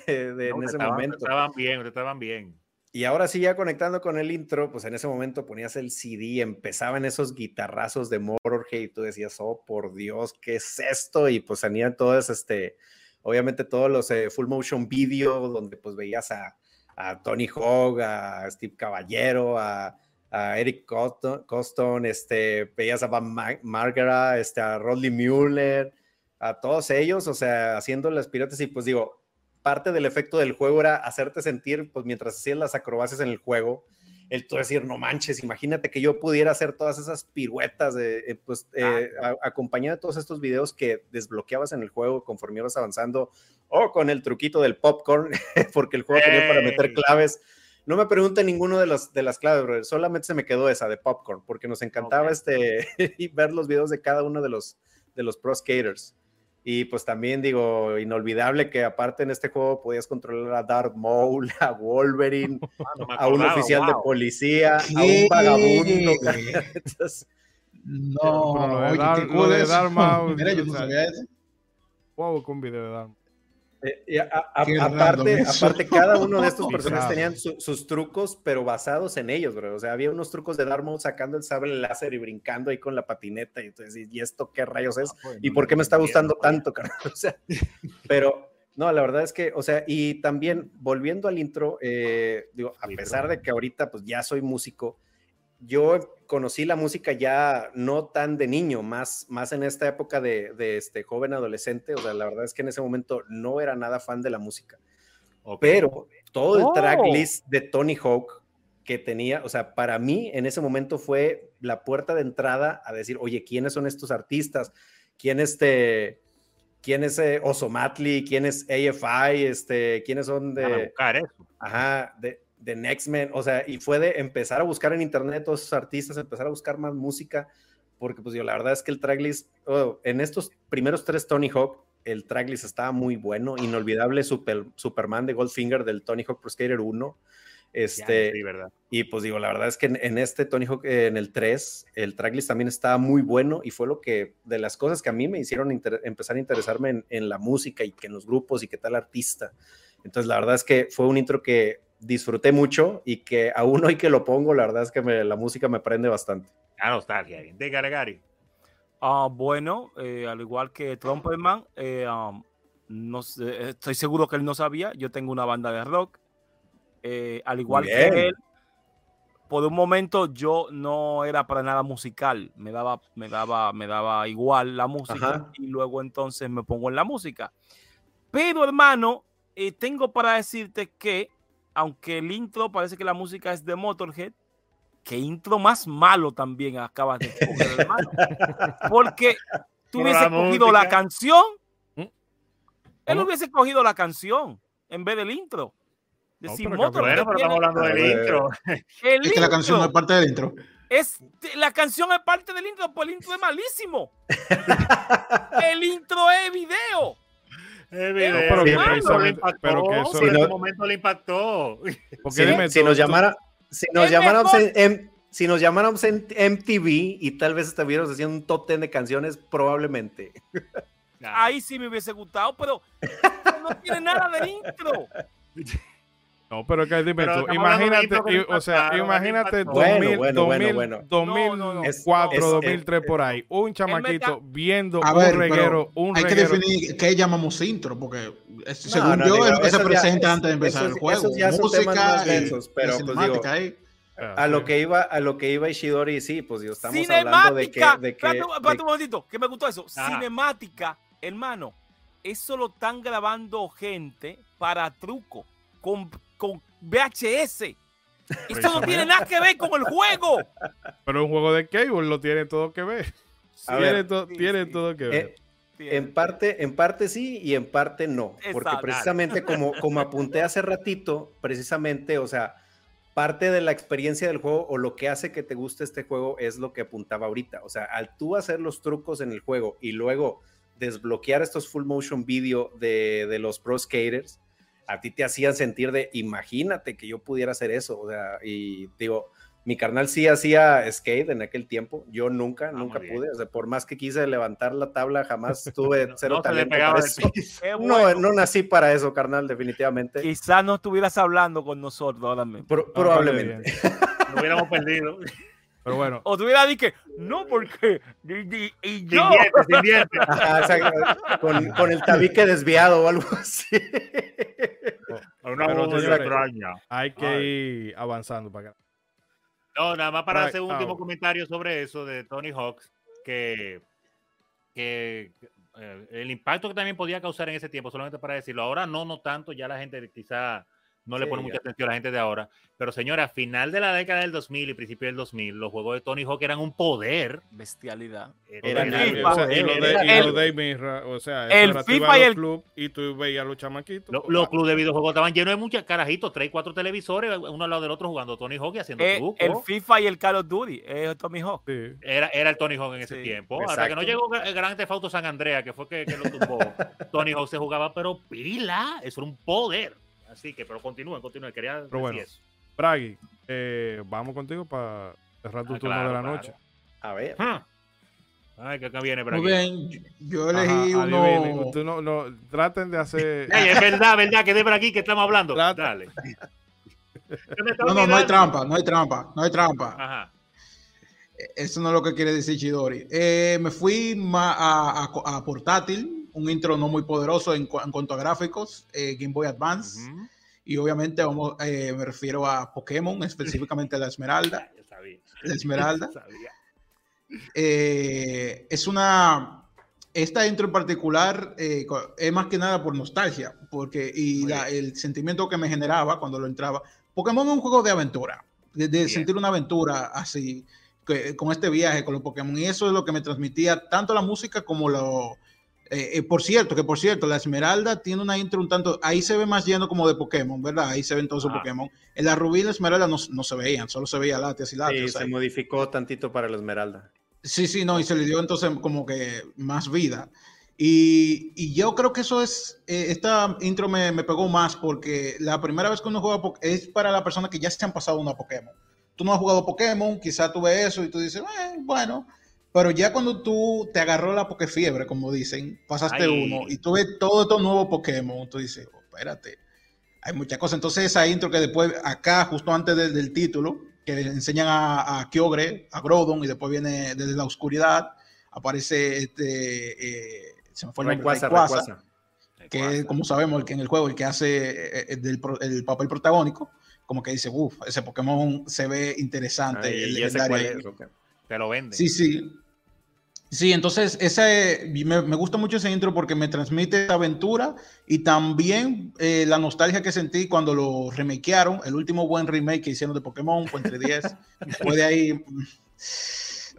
S3: de, de, en ese momento.
S2: Estaban bien, estaban bien.
S3: Y ahora sí, ya conectando con el intro, pues en ese momento ponías el CD, empezaban esos guitarrazos de Motorhead y tú decías, oh, por Dios, ¿qué es esto? Y pues tenían todas, este, obviamente todos los eh, full motion video, donde pues veías a, a Tony Hawk, a Steve Caballero, a, a Eric Coston, este, veías a Van Margera, este, a Rodley Mueller, a todos ellos, o sea, haciendo las piratas y pues digo, parte del efecto del juego era hacerte sentir, pues mientras hacías las acrobacias en el juego, el tú decir, no manches, imagínate que yo pudiera hacer todas esas piruetas, de, eh, pues, eh, acompañado de todos estos videos que desbloqueabas en el juego conforme ibas avanzando, o con el truquito del popcorn, (laughs) porque el juego tenía para meter claves. No me pregunten ninguno de, los, de las claves, solamente se me quedó esa de popcorn, porque nos encantaba este, (laughs) ver los videos de cada uno de los, de los pro skaters. Y pues también digo, inolvidable que aparte en este juego podías controlar a Darth Maul, (laughs) a Wolverine, (laughs) ah, a un oficial de policía, a un vagabundo. (laughs)
S4: no, pero lo de, Dar, de Darth Maul.
S1: Mira, yo no sabía eso. Wow, con video de Darth Maul.
S3: Aparte, aparte, (laughs) cada uno de estos personajes tenían sus trucos, pero basados en ellos, bro. O sea, había unos trucos de Darmo sacando el sable láser y brincando ahí con la patineta. Y entonces, ¿y esto qué rayos es? Ah, pues, ¿Y por qué me está gustando tanto, carnal? (laughs) O sea, (laughs) pero no, la verdad es que, o sea, y también volviendo al intro, eh, digo, a pesar de que ahorita pues ya soy músico, yo conocí la música ya no tan de niño, más, más en esta época de, este joven adolescente. O sea, la verdad es que en ese momento no era nada fan de la música. Pero todo el tracklist oh. de Tony Hawk que tenía, o sea, para mí en ese momento fue la puerta de entrada a decir, oye, ¿quiénes son estos artistas? ¿Quién este, quién es eh, Osomatli, quién es AFI, este, quiénes son de...
S2: buscar eso.
S3: Ajá, de, de Next Man, o sea, y fue de empezar a buscar en internet todos esos artistas, empezar a buscar más música, porque pues yo la verdad es que el tracklist, oh, en estos primeros tres Tony Hawk, el tracklist estaba muy bueno, inolvidable Super, Superman de Goldfinger del Tony Hawk Pro Skater 1, este,
S2: sí, verdad.
S3: y pues digo, la verdad es que en, en este Tony Hawk, eh, en el 3, el tracklist también estaba muy bueno y fue lo que, de las cosas que a mí me hicieron inter- empezar a interesarme en, en la música y que en los grupos y qué tal artista. Entonces, la verdad es que fue un intro que disfruté mucho y que aún hoy que lo pongo, la verdad es que me- la música me prende bastante.
S2: Ah, nostalgia. De Gary.
S5: Ah, bueno, eh, al igual que Trumperman, eh, um, no sé, estoy seguro que él no sabía. Yo tengo una banda de rock. Eh, al igual
S3: bien.
S5: que él, por un momento yo no era para nada musical. Me daba, me daba, me daba igual la música
S3: Ajá.
S5: y luego entonces me pongo en la música. Pero hermano, eh, tengo para decirte que, aunque el intro parece que la música es de Motorhead, que intro más malo también acabas de escoger, hermano. Porque tú
S2: Por
S5: hubieses
S2: la
S5: cogido la canción,
S1: ¿Mm?
S5: él hubiese cogido la canción en vez del intro. De
S1: No,
S5: Sin
S1: pero que-
S5: Motorhead
S2: Bueno, pero
S5: tiene-
S2: estamos hablando del
S3: A ver.
S2: intro. (laughs)
S5: el
S4: Es que la canción no es parte del intro.
S5: es la canción es parte del intro, pues el intro es malísimo. (laughs) el intro es video.
S1: Pero que
S2: impactó,
S1: pero eso-
S2: en
S3: Si
S2: su
S3: no-
S2: momento le impactó.
S3: Si,
S1: dime
S3: si
S1: tú,
S3: nos llamara, si nos en, en- si nos llamáramos en MTV y tal vez estuviéramos haciendo un top 10 de canciones, probablemente.
S5: Ahí sí me hubiese gustado, pero no tiene nada de intro. (laughs)
S1: No, pero que dime
S2: Pero
S1: tú, imagínate, o sea, imagínate
S2: le
S1: 2000,
S3: impactó. Bueno, bueno,
S1: 2000,
S3: bueno, bueno.
S1: 2004,
S3: Es- es-
S1: 2003 por ahí, un chamaquito viendo
S4: A
S1: un
S4: ver, pero
S1: reguero, un
S4: Hay que definir qué llamamos intro, porque es- según
S3: no,
S4: yo
S3: digo,
S4: es lo que se
S3: ya-
S4: presenta
S3: es-
S4: antes de empezar el juego.
S3: densos, pero,
S4: y
S3: pues, digo,
S4: ahí.
S1: Ah,
S3: A lo que iba, a lo que iba Ishidori, sí, pues digo, estamos hablando de que,
S5: Cinemática.
S3: de que,
S5: Espérate, un momentito, que me gustó eso.
S2: Ah.
S5: Cinemática, hermano. Eso lo están grabando gente para truco con, con VHS. (laughs) Eso no tiene nada que ver con el juego.
S1: Pero un juego de cable lo tiene todo que ver.
S3: A
S1: tiene
S3: ver.
S1: to-
S5: Sí,
S1: tiene
S5: sí.
S1: todo que ver.
S3: eh, en parte, en parte sí y en parte no, porque precisamente como, como apunté hace ratito, precisamente, o sea, parte de la experiencia del juego o lo que hace que te guste este juego es lo que apuntaba ahorita, o sea, al tú hacer los trucos en el juego y luego desbloquear estos full motion video de, de los pro skaters, a ti te hacían sentir de, imagínate que yo pudiera hacer eso, o sea, y digo, mi carnal sí hacía skate en aquel tiempo, yo nunca,
S2: Ah,
S3: nunca pude, o sea, por más que quise levantar la tabla, jamás (laughs) tuve
S2: No,
S3: cero
S2: no se le
S3: talento
S2: pegaba
S3: para eso.
S5: Qué
S3: No,
S5: bueno.
S3: no nací para eso, carnal, definitivamente.
S5: Quizás no estuvieras hablando con nosotros ahora mismo.
S3: Pro- probablemente.
S2: Lo hubiéramos perdido. (laughs)
S1: Pero bueno,
S5: O tuviera dicho que no, porque. Y, y- y
S2: Sin
S5: yo.
S2: dientes, sin dientes.
S3: Ajá, o sea, con, con el tabique desviado o algo así.
S2: Una
S1: Pero,
S2: voz
S1: señores,
S2: extraña.
S1: hay que
S2: Ay.
S1: ir avanzando para acá.
S2: No, nada más para
S1: Right,
S2: hacer un
S1: ah,
S2: último comentario sobre eso de Tony Hawks, que, que eh, el impacto que también podía causar en ese tiempo, solamente para decirlo, ahora no, no tanto, ya la gente quizá no le pone mucha atención a la gente de ahora, pero señora, final de la década del 2000 y principio del 2000, los juegos de Tony Hawk eran un poder.
S5: Bestialidad.
S2: Era-
S1: o sea, y
S2: era-
S1: lo de, y
S5: el-
S1: lo de Mirra, o sea,
S5: el
S1: eso era, tú
S5: FIFA y
S1: los
S5: el-
S1: club y tú veías a los chamaquitos.
S2: Lo- Los clubes de videojuegos estaban llenos de muchas carajitos, tres, cuatro televisores, uno al lado del otro jugando Tony Hawk y haciendo
S5: Eh,
S2: trucos.
S5: el FIFA y el Call of Duty. Es Tommy Hawk.
S1: Sí.
S2: Era, era el Tony Hawk en ese
S5: Sí,
S2: tiempo. Hasta que no
S3: exacto.
S2: llegó el Gran Theft Auto San Andrea, que fue que, que lo tumbó. (laughs) Tony Hawk se jugaba, pero pila, eso era un poder. Así que, pero continúen, continúen. Quería decir
S1: bueno.
S2: eso.
S1: Bragui, eh, vamos contigo para cerrar tu
S2: Ah,
S1: turno
S2: claro,
S1: de la
S2: claro.
S1: noche.
S3: A ver.
S2: Ay, que acá viene por
S4: Muy bien, yo elegí
S1: Ajá,
S4: uno.
S1: tú no, no, traten de hacer. (laughs)
S2: Ey, es verdad, verdad, que de por aquí que estamos hablando.
S1: Trata.
S2: Dale. (laughs)
S4: No, no, no hay trampa, no hay trampa, no hay trampa.
S2: Ajá.
S4: Eso no es lo que quiere decir Chidori. Eh, me fui a- a portátil, un intro no muy poderoso en, cu- en cuanto a gráficos, eh, Game Boy Advance. Y obviamente vamos, eh, me refiero a Pokémon, (laughs) específicamente a la Esmeralda.
S2: Yo sabía.
S4: La Esmeralda. (laughs)
S2: Yo sabía.
S4: Eh, es una. Esta intro en particular eh, es más que nada por nostalgia, porque y la- el sentimiento que me generaba cuando lo entraba. Pokémon es un juego de aventura, de, sentir una aventura así, que- con este viaje con los Pokémon, y eso es lo que me transmitía tanto la música como lo, Eh, eh, por cierto, que por cierto, la Esmeralda tiene una intro un tanto, ahí se ve más lleno como de Pokémon, ¿verdad? Ahí se ven todos
S2: Ah.
S4: Pokémon. En la Rubí y la Esmeralda no, no se veían, solo se veía Latias y
S3: Sí,
S4: Latias.
S3: se
S4: ahí.
S3: modificó tantito para la Esmeralda.
S4: Sí, sí, no, y se le dio entonces como que más vida. Y, y yo creo que eso es, eh, esta intro me, me pegó más porque la primera vez que uno juega es para la persona que ya se han pasado una Pokémon. Tú no has jugado Pokémon, quizás tú ves eso y tú dices, "Eh, bueno, pero ya cuando tú te agarró la Pokefiebre, como dicen, pasaste
S2: Ay.
S4: uno y tú ves todo estos nuevos Pokémon, tú dices, "Oh, espérate, hay muchas cosas. Entonces esa intro que después, acá, justo antes del, del título, que le enseñan a, a Kyogre, a Groudon, y después viene desde la oscuridad, aparece este, eh, se me fue el nombre,
S3: Rayquaza,
S4: Rayquaza,
S3: Rayquaza.
S4: que como sabemos, el que en el juego, el que hace eh, eh, pro- el papel protagónico, como que dice, uff, ese Pokémon se ve interesante.
S3: Ay,
S4: el
S3: sé
S4: legendario
S3: cuál
S4: ahí".
S3: es, ok.
S2: Te lo venden.
S4: Sí, sí. Sí, entonces ese, me, me gusta mucho ese intro porque me transmite esa aventura y también eh, la nostalgia que sentí cuando lo remakearon, el último buen remake que hicieron de Pokémon fue entre 10. Después de ahí, mm,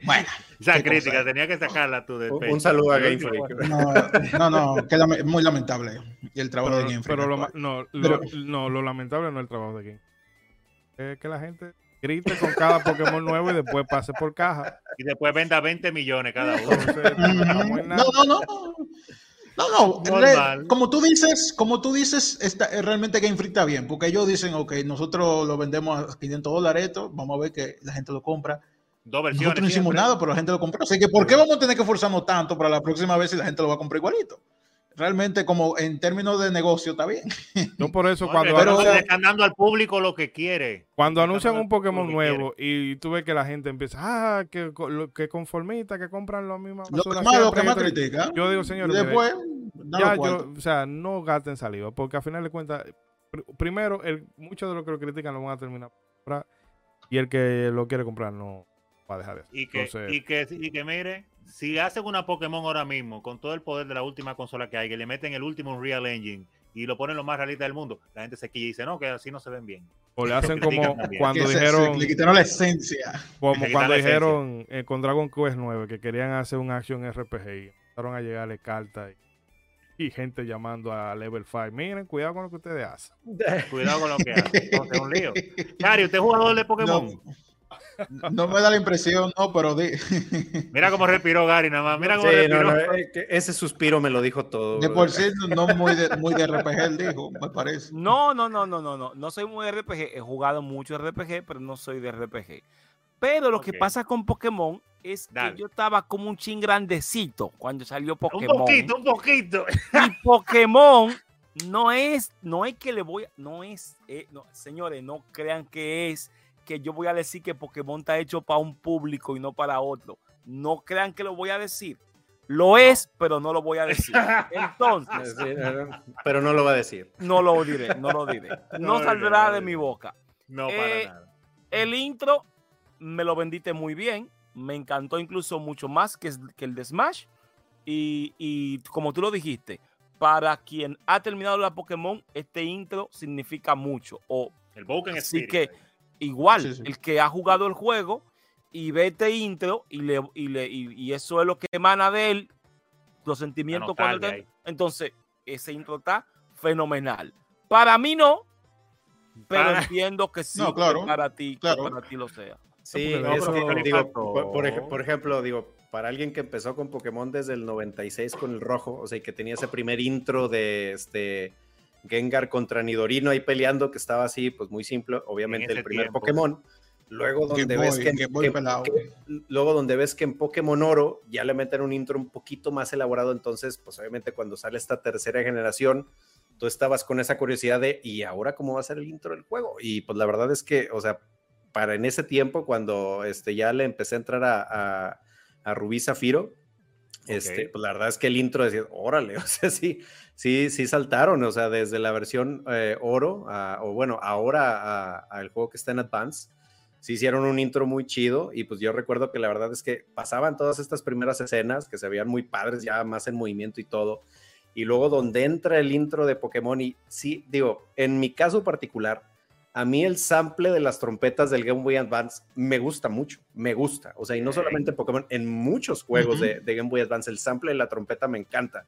S4: bueno.
S2: Esa
S4: qué
S2: crítica
S4: cosa.
S2: tenía que sacarla tú del
S3: Un-. Un saludo a Game Freak.
S4: No, no, no, muy lamentable el trabajo de Game Freak
S1: pero lo, no,
S4: Pero-
S1: lo, no, lo lamentable no es el trabajo de Game. Es que la gente grite con cada Pokémon nuevo y después pase por caja.
S2: Y después venda 20 millones cada uno.
S1: Entonces, (laughs) no
S4: No, no, no. No,
S2: Normal.
S4: como tú dices, como tú dices, está, eh, realmente Game Freak está bien, porque ellos dicen, ok, nosotros lo vendemos a 500 dólares esto, vamos a ver que la gente lo compra.
S2: Dos versiones.
S4: Nosotros no hicimos
S2: siempre.
S4: nada, pero la gente lo compró. Así que, ¿por qué vamos a tener que forzarnos tanto para la próxima vez si la gente lo va a comprar igualito? Realmente, como en términos de negocio, está bien. (laughs)
S1: Yo por eso
S2: No,
S1: cuando,
S2: pero le están dando al público lo que quiere.
S1: cuando anuncian un Pokémon nuevo y tú ves que la gente empieza, ah, que, que conformista, que compran lo mismo.
S4: Lo que más, lo que más critica.
S1: Yo digo,
S4: Y
S1: señores,
S4: después,
S1: ya yo, o sea, no gasten saliva, porque al final de cuentas, pr- primero, el, muchos de los que lo critican lo van a terminar y el que lo quiere comprar no va a dejar de hacer.
S2: Y que,
S1: Entonces,
S2: y que, y que mire, si hacen una Pokémon ahora mismo, con todo el poder de la última consola que hay, que le meten el último Unreal Engine y lo ponen lo más realista del mundo, la gente se quilla y dice, no, que así no se ven bien.
S1: o le hacen como cuando dijeron,
S4: le quitaron la esencia.
S1: como cuando dijeron eh, con Dragon Quest 9 que querían hacer un action RPG y empezaron a llegarle cartas y, y gente llamando a Level 5. Miren, cuidado con lo que ustedes hacen.
S2: Cuidado con lo que hacen. Entonces, es un lío. Cari, ¿usted es jugador de (laughs) Pokémon?
S4: No, no me da la impresión, no, pero di- (laughs)
S2: Mira cómo respiró Gary, nada más. Mira cómo
S3: Sí,
S2: respiró.
S3: no, no, eh, ese suspiro me lo dijo todo.
S4: de por sí no muy de, muy de (laughs) RPG, él dijo, me parece.
S5: No, no, no, no, no, no. No soy muy de RPG. He jugado mucho RPG, pero no soy de RPG. Pero lo que pasa con Pokémon es
S2: Dale.
S5: que yo estaba como un chin grandecito cuando salió
S2: Un
S5: Pokémon.
S2: poquito, un poquito.
S5: Y Pokémon no es, no es que le voy a, no es, eh, no, señores, no crean que es que yo voy a decir que Pokémon está hecho para un público y no para otro. No crean que lo voy a decir. Lo es, pero no lo voy a decir. (laughs) Entonces,
S3: no, pero no lo va a decir.
S5: no lo diré, no lo diré. (laughs) No
S2: No,
S5: saldrá
S2: no,
S5: de
S2: no.
S5: mi boca.
S2: No,
S5: Eh,
S2: para nada.
S5: El intro me lo vendiste muy bien. Me encantó incluso mucho más que, que el de Smash. Y, y como tú lo dijiste, para quien ha terminado la Pokémon, este intro significa mucho. O
S2: El Boken
S5: así
S2: Spirit.
S5: que igual,
S4: Sí, sí.
S5: el que ha jugado el juego y ve este intro y, le, y, le- y- y eso es lo que emana de él, los sentimientos cuando él- entonces ese intro está fenomenal. Para mí no, pero entiendo que (laughs) sí,
S4: No,
S5: que
S4: claro,
S5: para ti, que
S4: claro.
S5: para ti lo sea.
S3: Sí,
S1: No,
S3: que, digo, por, por ej- por ejemplo, digo, para alguien que empezó con Pokémon desde el 96 con el rojo, o sea, y que tenía ese primer intro de este Gengar contra Nidorino ahí peleando, que estaba así, pues muy simple, obviamente el primer
S2: tiempo.
S3: Pokémon. Luego donde ves que,
S4: pelado.
S3: que- luego donde ves que en Pokémon Oro ya le meten un intro un poquito más elaborado, entonces, pues obviamente cuando sale esta tercera generación, tú estabas con esa curiosidad de, ¿y ahora cómo va a ser el intro del juego? Y pues la verdad es que, o sea, para en ese tiempo, cuando este, ya le empecé a entrar a, a, a Rubí Zafiro, este, pues la verdad es que el intro decía, órale, (laughs) o sea, sí, sí, sí saltaron, o sea, desde la versión eh, oro, o bueno, ahora al juego que está en Advance, sí hicieron un intro muy chido y pues yo recuerdo que la verdad es que pasaban todas estas primeras escenas que se veían muy padres, ya más en movimiento y todo, y luego donde entra el intro de Pokémon y sí, digo, en mi caso particular, a mí el sample de las trompetas del Game Boy Advance me gusta mucho, me gusta. O sea, y no solamente en Pokémon, en muchos juegos de, de, Game Boy Advance, el sample de la trompeta me encanta.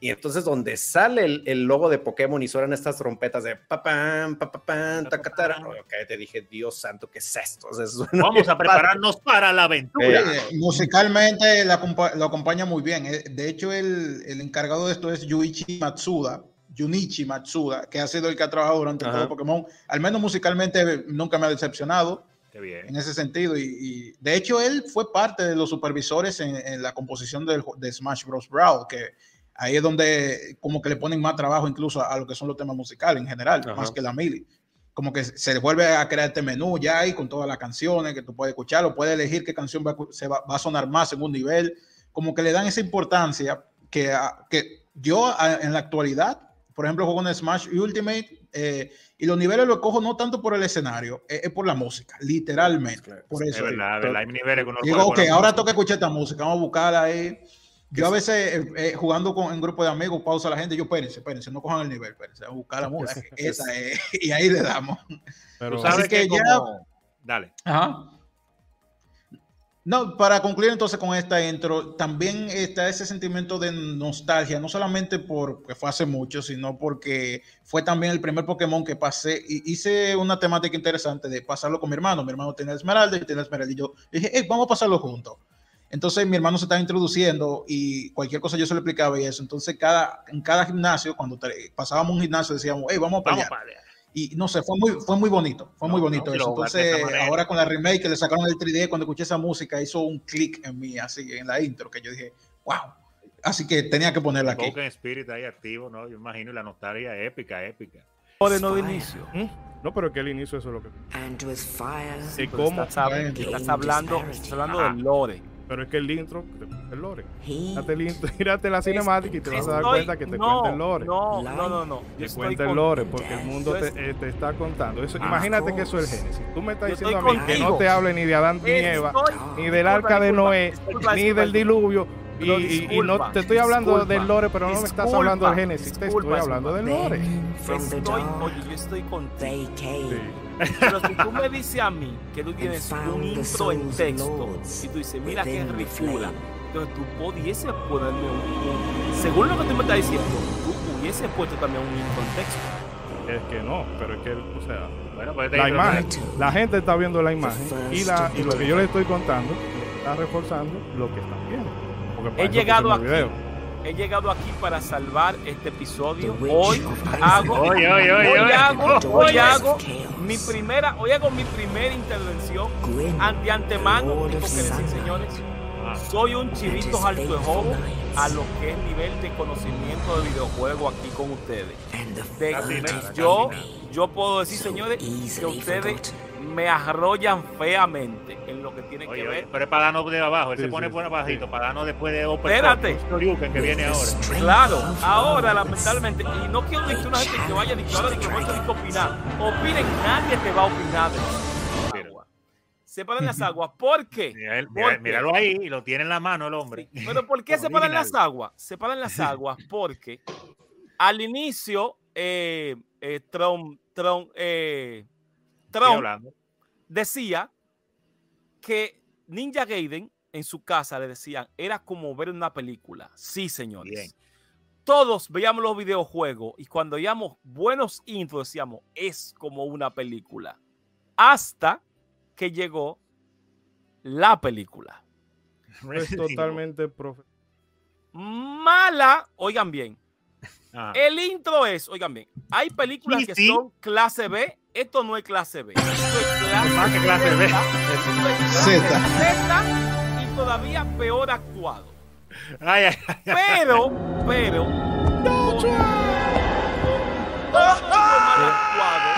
S3: Y entonces donde sale el, el logo de Pokémon y suenan estas trompetas de papam, papam, tacatara, ok, te dije, Dios santo, ¿qué es esto? O sea,
S2: Vamos a prepararnos para la aventura.
S4: Eh, musicalmente la, lo acompaña muy bien. Eh, de hecho, el, el encargado de esto es Yuichi Matsuda, Junichi Matsuda, que ha sido el que ha trabajado durante Ajá. todo Pokémon. Al menos musicalmente nunca me ha decepcionado. En ese sentido, y, y, de hecho él fue parte de los supervisores en, en la composición del, de Smash Bros. Brawl, que ahí es donde como que le ponen más trabajo incluso a, a lo que son los temas musicales en general, Ajá. más que la mili. Como que se vuelve a crear este menú ya ahí con todas las canciones que tú puedes escuchar, o puedes elegir qué canción va, se va, va, a sonar más en un nivel, como que le dan esa importancia que, que yo en la actualidad por ejemplo, juego en Smash Ultimate eh, y los niveles los cojo no tanto por el escenario, es, es por la música, literalmente. Claro, por eso.
S2: Es verdad, verdad, hay niveles
S4: con Digo, ok, ahora toca escuchar esta música, vamos a buscarla ahí. Yo a veces eh, eh, jugando con en grupo de amigos, pausa a la gente, yo espérense, espérense, no cojan el nivel, espérense, a buscar la música, esa es, (laughs) y ahí le damos.
S2: Pero sabes que, que ya... Como... Dale.
S4: Ajá. No, para concluir entonces con esta intro, también está ese sentimiento de nostalgia, no solamente porque fue hace mucho, sino porque fue también el primer Pokémon que pasé y hice una temática interesante de pasarlo con mi hermano. Mi hermano tiene Esmeralda y tiene Esmeralda y yo dije, hey, vamos a pasarlo juntos. Entonces mi hermano se estaba introduciendo y cualquier cosa yo se lo explicaba y eso. Entonces cada, en cada gimnasio, cuando pasábamos un gimnasio, decíamos, hey, vamos a pelear. Vamos a pelear y no sé, fue muy, fue muy bonito, fue no, muy bonito no, eso. Entonces, ahora con la remake que le sacaron el 3D, cuando escuché esa música, hizo un clic en mí, así, en la intro, que yo dije, wow. Así que tenía que ponerla aquí.
S2: Spoken Spirit ahí activo, ¿no? Yo imagino la nostalgia épica, épica.
S5: De no de inicio.
S1: ¿Mm? No, pero que el inicio eso es lo que.
S5: ¿Y cómo? Estás, estás hablando, estás hablando del lore
S1: pero es que el intro, el lore. Mírate, el intro, (laughs) mírate la cinemática y te vas a dar cuenta que te no, cuenta el lore.
S5: No, no, no, no.
S1: Te cuenta el lore porque el mundo te, eh, te, está contando. Eso, ah, imagínate que eso es el Génesis. Tú me estás diciendo a mí contigo. que no te hable ni de Adán ni Eva, ni del arca de Noé, ni del diluvio. Y, y, y, no te estoy hablando disculpa, del lore, pero no me estás hablando del Génesis, te estoy hablando del lore.
S5: Estoy, oye, yo estoy contigo. Sí. Pero si tú me dices a mí que tú tienes un intro en texto y tú dices, mira qué rifula, entonces tú pudieses ponerme un, un, Según lo que tú me estás diciendo, tú hubieses puesto también un intro en texto.
S1: Es que no, pero es que, o sea, bueno, pues la imagen, la gente está viendo la imagen y, la, y lo que yo le estoy contando está reforzando lo que están viendo.
S5: He llegado aquí. Video. He llegado aquí para salvar este episodio. Hoy hago, hoy, hoy, hoy, hoy hago, hoy hago mi primera, hoy hago mi primera intervención ante antemano. Digo que decir, señores, soy un chivito alto de joven a lo que es nivel de conocimiento de videojuego aquí con ustedes. De, yo, yo puedo decir, señores, que ustedes me arrollan feamente en lo que tiene
S2: Oye,
S5: que ver.
S2: Pero es Pagano de abajo, él sí, se pone sí, por abajito, sí. Pagano después de
S5: Open Espérate.
S2: Shoryuken que viene ahora.
S5: Claro, ahora lamentablemente, y no quiero decir una gente que vaya a decir ahora que no que opinar. Opinen, nadie te va a opinar de eso. Separan las aguas. ¿Por qué?
S2: Mira, mira, míralo ahí, y lo tiene en la mano el hombre.
S5: Pero ¿por qué (laughs) separan las aguas? Separan las (laughs) aguas porque al inicio eh, eh, Trump, Trump, eh, Trump decía que Ninja Gaiden en su casa le decían era como ver una película. Sí, señores. Bien. Todos veíamos los videojuegos y cuando veíamos buenos intros decíamos es como una película. Hasta que llegó la película. (laughs)
S1: Es totalmente profe
S5: mala. Oigan bien. Ajá. El intro es, oigan bien, hay películas sí, que sí. son clase B esto no es clase B. Esto es
S2: que clase B.
S5: Z. Z y todavía peor actuado.
S2: Ay, ay, ay,
S5: pero, pero. No, con, mal actuado.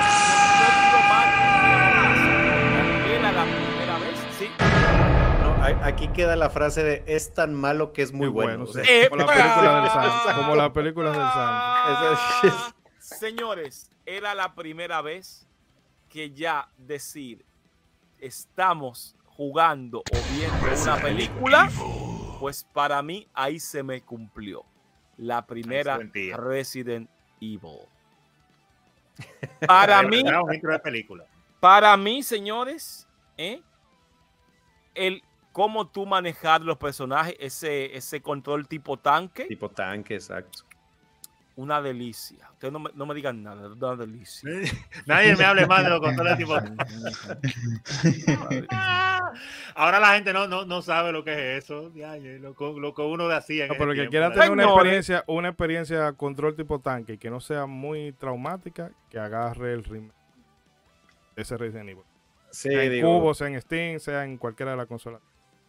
S5: Era la primera vez, sí.
S3: No, aquí queda la frase de es tan malo que es muy, muy bueno. bueno o sea,
S1: eh, como, la película del Santo, (laughs) como la película del Santo.
S5: Señores, era la primera vez que ya decir estamos jugando o viendo una película, pues para mí ahí se me cumplió. La primera Resident Evil. (laughs) Para mí, para mí, señores, ¿eh? el cómo tú manejar los personajes, ese, ese control tipo tanque,
S3: Tipo tanque, exacto.
S5: Una delicia. Ustedes no me, no me digan nada, es una delicia.
S2: Nadie me hable más de los controles tipo. Ahora la gente no, no, no sabe lo que es eso. Ya, lo, que- lo que uno hacía. en
S1: No, pero el que
S2: tiempo,
S1: quiera tener una experiencia, una experiencia control tipo tanque y que no sea muy traumática, que agarre el de ese Resident Evil.
S3: Sí,
S1: Sea en
S3: digo.
S1: Cubo, sea en Steam, sea en cualquiera de las consolas.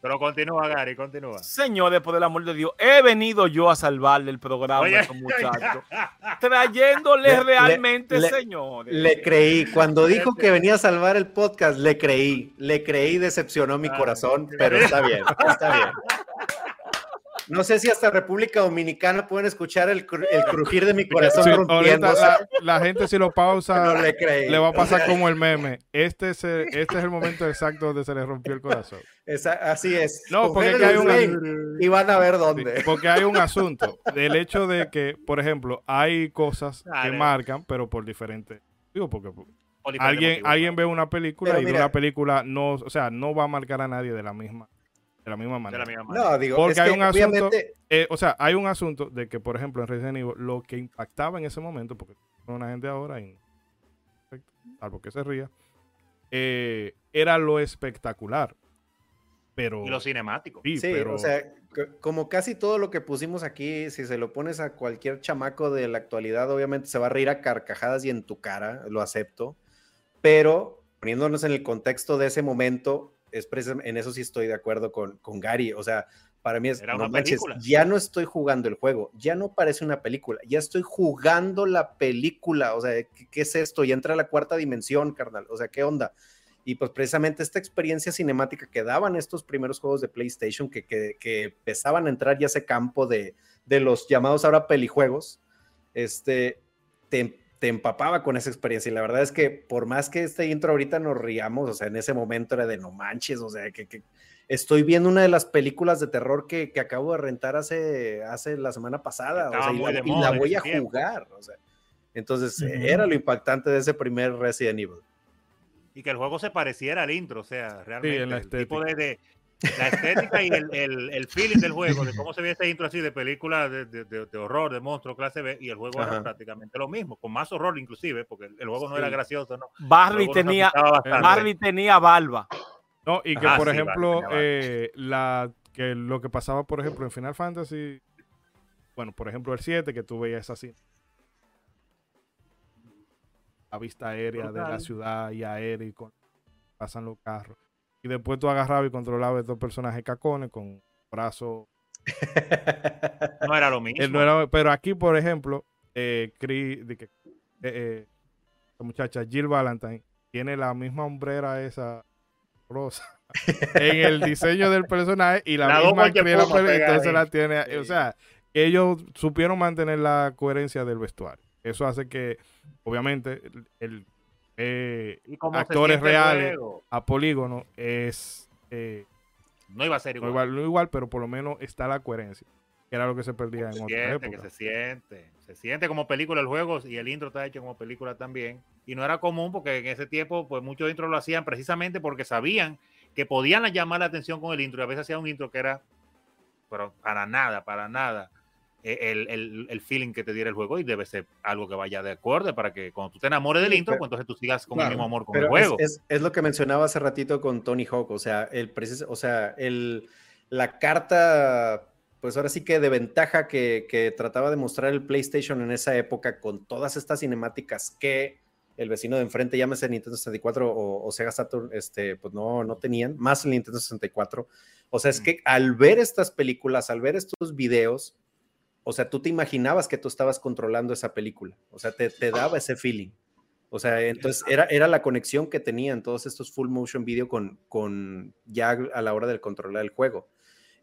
S2: Pero continúa, Gary, continúa.
S5: Señores, por el amor de Dios, he venido yo a salvarle el programa a estos muchachos, (laughs) trayéndoles
S3: Le-
S5: realmente,
S3: le-
S5: señores.
S3: Le creí. Cuando dijo que venía a salvar el podcast, le creí. Le creí, decepcionó mi
S2: Ah,
S3: corazón, pero está bien, está bien. No sé si hasta República Dominicana pueden escuchar el, cru- el crujir de mi corazón
S1: Sí,
S3: rompiendo.
S1: la, la gente si lo pausa (laughs)
S3: no le creí.
S1: le va a
S3: O
S1: pasar
S3: sea,
S1: como el meme. Este es el, este es el momento exacto donde se le rompió el corazón.
S3: esa- así es.
S1: No, porque hay una-
S3: Y van a ver
S1: Sí,
S3: dónde.
S1: porque hay un (laughs) asunto del hecho de que, por ejemplo, hay cosas que marcan, pero por diferentes. Digo, porque alguien, alguien ve una película y de una película no, o sea, no va a marcar a nadie de la misma, de la misma
S2: De
S1: manera.
S2: la misma manera.
S3: No, digo,
S1: Porque
S3: es
S1: hay
S3: que
S1: un asunto-
S3: obviamente
S1: Eh, o sea, hay un asunto de que, por ejemplo, en Resident Evil, lo que impactaba en ese momento, porque son una gente ahora, y, salvo que se ría, eh, era lo espectacular. Pero,
S2: Y lo cinemático.
S1: sí,
S3: Sí,
S1: pero
S3: o sea, como casi todo lo que pusimos aquí, si se lo pones a cualquier chamaco de la actualidad, obviamente se va a reír a carcajadas y en tu cara, lo acepto, pero poniéndonos en el contexto de ese momento, es en eso sí estoy de acuerdo con, con Gary, o sea, para mí es,
S2: Era
S3: no manches, ya no estoy jugando el juego, ya no parece una película, ya estoy jugando la película, o sea, ¿qué, qué es esto? Ya entra a la cuarta dimensión, carnal, o sea, ¿qué onda? Y pues precisamente esta experiencia cinemática que daban estos primeros juegos de PlayStation, que, que, que empezaban a entrar ya ese campo de, de los llamados ahora pelijuegos, este, te, te empapaba con esa experiencia. Y la verdad es que por más que este intro ahorita nos riamos, o sea, en ese momento era de no manches, o sea, que, que estoy viendo una de las películas de terror que, que acabo de rentar hace, hace la semana pasada, o sea, y la, y voy a jugar, o sea. Entonces,
S4: Ujú.
S3: era lo impactante de ese primer Resident Evil.
S2: Y que el juego se pareciera al intro, o sea, realmente. el tipo de, de- la estética y el, el, el feeling del juego, de cómo se ve ese intro así de película de, de, horror, de monstruo, clase B, y el juego
S3: Ajá.
S2: era prácticamente lo mismo, con más horror inclusive, porque el, el juego no era gracioso, ¿no?
S5: Barry tenía. Barry tenía barba.
S1: No, y que
S2: Ajá,
S1: por
S2: sí,
S1: ejemplo, eh, la, que lo que pasaba, por ejemplo, en Final Fantasy, bueno, por ejemplo, el 7, que tú veías así. La vista aérea de la ciudad y aérea y con, pasan los carros. Y después tú agarrabas y controlabas estos personajes cacones con brazos. (laughs)
S2: No era lo mismo.
S1: Él no era- pero aquí, por ejemplo, eh, Chris- de que, eh, eh, la muchacha Jill Valentine tiene la misma hombrera esa rosa (laughs) en el diseño del personaje y la misma la
S2: espuma
S1: peli- entonces la tiene,
S2: Sí.
S1: o sea, que ellos supieron mantener la coherencia del vestuario. Eso hace que, obviamente, el, el, eh,
S2: Y
S1: actores reales. a polígono es eh,
S2: No iba a ser
S1: no
S2: igual.
S1: no igual, pero por lo menos está la coherencia, que era lo que se perdía en
S2: se
S1: otra
S2: siente, que
S1: época.
S2: se siente. Se siente como película el juego y el intro está hecho como película también. Y no era común porque en ese tiempo, pues muchos intros lo hacían precisamente porque sabían que podían llamar la atención con el intro. Y a veces hacía un intro que era, pero para nada, para nada, el, el- el feeling que te diera el juego. Y debe ser algo que vaya de acuerdo para que cuando tú te enamores del intro,
S3: pero-
S2: pues entonces tú sigas con
S4: Claro,
S2: el mismo amor con el juego.
S3: Es, es- es lo que mencionaba hace ratito con Tony Hawk, o sea, el o sea, el, la carta, pues ahora sí que de ventaja que, que trataba de mostrar el PlayStation en esa época con todas estas cinemáticas que el vecino de enfrente, llámese Nintendo 64 o, o Sega Saturn, este, pues no, no tenían, más el Nintendo 64. O sea, es
S2: Mm.
S3: que al ver estas películas, al ver estos videos, o sea, tú te imaginabas que tú estabas controlando esa película, o sea, te, te daba ese feeling. O sea, entonces era, era la conexión que tenían todos estos full motion video con, con ya a la hora del controlar el juego.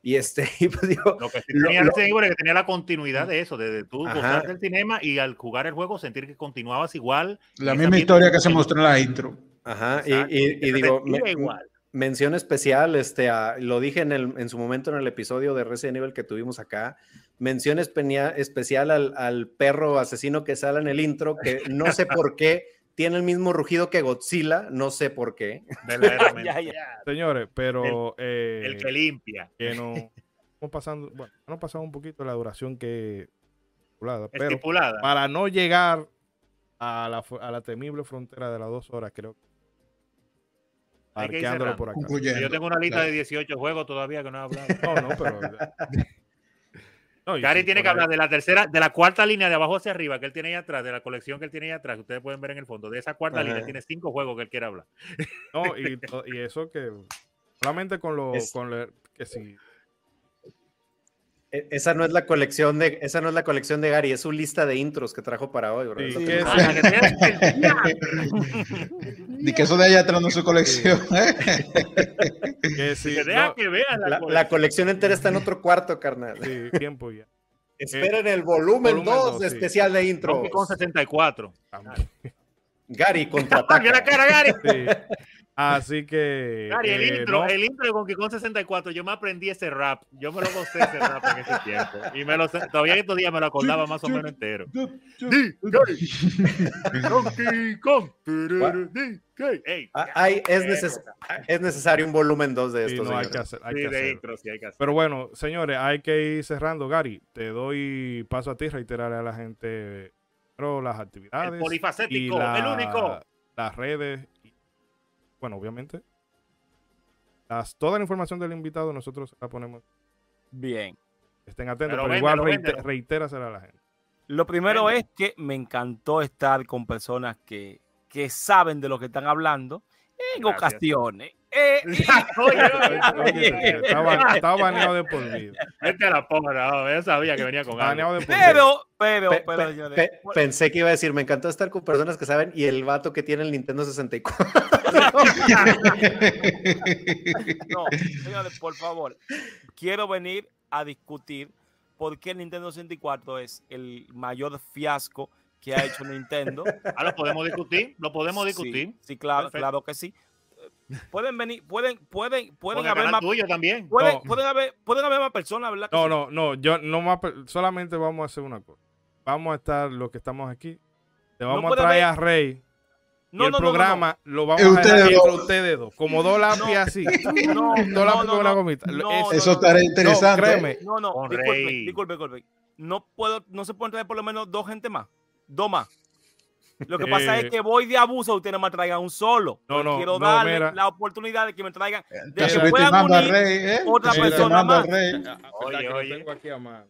S3: Y este, (laughs) y pues digo,
S2: Lo que sí
S3: lo-
S2: tenía
S3: lo-
S2: es que tenía la continuidad de eso, de, de tú gozar del cinema y al jugar el juego sentir que continuabas igual.
S4: La misma historia que se mostró en la intro.
S3: ajá, y,
S2: Exacto,
S3: y-
S2: que
S3: y
S2: se
S3: digo,
S2: sentía
S3: me,
S2: igual.
S3: Mención especial, este, a- lo dije en, el, en su momento en el episodio de Resident Evil que tuvimos acá. Mención especial al, al perro asesino que sale en el intro, que no sé por qué tiene el mismo rugido que Godzilla, no sé por qué.
S2: Verdaderamente. (laughs)
S5: Ya, ya.
S1: Señores, pero eh,
S2: El que limpia.
S1: que no estamos pasando, bueno, no pasado un poquito la duración que estipulada, pero
S2: Estipulada.
S1: para no llegar a la, a la temible frontera de las dos horas, creo que
S2: Hay que ir
S1: parqueándolo
S2: cerrando.
S1: por acá.
S4: Concluyendo.
S2: Yo tengo una lista
S4: Claro.
S2: de 18 juegos todavía que no he hablado.
S1: No, no, pero. (laughs) No,
S2: Gary
S1: sí,
S2: tiene que hablar de la tercera, de la cuarta línea de abajo hacia arriba que él tiene ahí atrás, de la colección que él tiene ahí atrás, que ustedes pueden ver en el fondo. De esa cuarta
S3: Ajá.
S2: línea tiene cinco juegos que él quiere hablar.
S1: No, (laughs) y, eso que solamente con lo,
S3: Es-
S1: con lo- que sí.
S3: E- Esa no es la colección de, esa no es la colección de Gary, es su lista de intros que trajo para hoy, bro.
S1: Sí, es-
S2: Ah, (laughs) la que tiene-
S4: Y que eso de allá atrás no es su colección. ¿eh? (laughs)
S1: Que sí,
S2: que deja
S1: no,
S2: que vean la,
S3: la,
S2: colección.
S3: la colección entera está en otro cuarto, carnal.
S1: sí, tiempo ya. (laughs)
S3: Esperen el volumen
S1: volumen
S3: 2
S1: dos,
S3: de
S1: sí.
S3: especial de intro.
S2: 64.
S1: También.
S3: Gary (laughs)
S2: ¡Ah,
S3: contraataca.
S2: la cara, Gary!
S1: Sí. Así que.
S2: Gary, el
S1: eh,
S2: intro,
S1: no,
S2: el intro de Donkey Kong 64, yo me aprendí ese rap. Yo me lo gocé ese rap en ese tiempo. Y me lo, sé- todavía estos días me lo acordaba más o menos entero. Donkey Kong.
S3: Ah, hay- es, neces- es necesario un volumen 2 de
S1: sí,
S3: estos.
S1: no, hay que hacer. Hay
S2: Sí,
S1: que
S2: de
S1: hacer.
S2: intro, sí hay que hacer.
S1: Pero bueno, señores, hay que ir cerrando. Gary, te doy paso a ti, reiterarle a la gente pero las actividades.
S2: El
S1: y
S2: polifacético,
S1: la-
S2: el único.
S1: Las redes. Bueno, obviamente. Las, toda la información del invitado nosotros la ponemos.
S5: Bien.
S1: Estén atentos,
S2: Pero
S1: pero, igual
S2: véndelo,
S1: reite-
S2: véndelo.
S1: reitérasela a la gente.
S5: Lo primero
S2: Venga.
S5: es que me encantó estar con personas que, que saben de lo que están hablando en
S2: Gracias.
S5: ocasiones. Eh, (laughs) eh,
S2: Oye,
S1: Oye, está, ba- está baneado de por vida.
S2: Vete a la porra, no, yo sabía que venía con algo.
S5: Pero, pero,
S3: Pe-
S5: pero,
S3: pe- pensé que iba a decir, me encantó estar con personas que saben y el vato que tiene el Nintendo 64. (laughs)
S5: No, señores, por favor, quiero venir a discutir por qué el Nintendo 64 es el mayor fiasco que ha hecho Nintendo.
S2: Ah, lo podemos discutir, lo podemos discutir.
S5: Sí, sí, claro,
S2: Perfecto.
S5: claro que sí. Pueden venir, pueden, pueden, pueden haber más,
S2: tuyo también.
S5: pueden,
S1: No.
S5: pueden haber, pueden haber más personas, ¿verdad?
S1: No,
S5: sí?
S1: no, no, yo no más, solamente vamos a hacer una cosa. Vamos a estar los que estamos aquí. Te vamos a traer
S5: haber-
S1: a Rey.
S5: No,
S1: y el
S5: no, no, no,
S1: programa lo vamos a dejar
S4: ustedes
S1: entre
S4: dos.
S1: ustedes dos. Como dos lápices así. (laughs)
S5: No,
S1: dos
S5: no,
S1: lápices
S5: no,
S1: con una
S5: no.
S1: gomita.
S5: No,
S1: Es-
S5: no,
S4: Eso estará interesante.
S1: No, créeme.
S5: No, no, disculpe,
S2: Rey.
S5: disculpe, disculpe. No puedo, no se pueden traer por lo menos dos gente más. Dos más. Lo que pasa
S1: Eh,
S5: es que voy de abuso, ustedes me traigan un solo.
S1: No,
S5: Yo
S1: no,
S5: quiero
S1: no,
S5: darle
S1: mira.
S5: la oportunidad de que me traigan, de que puedan unir
S4: rey, ¿eh?
S5: otra
S4: Está
S5: persona más.
S4: rey.
S2: Oye, oye.
S1: tengo aquí a mano.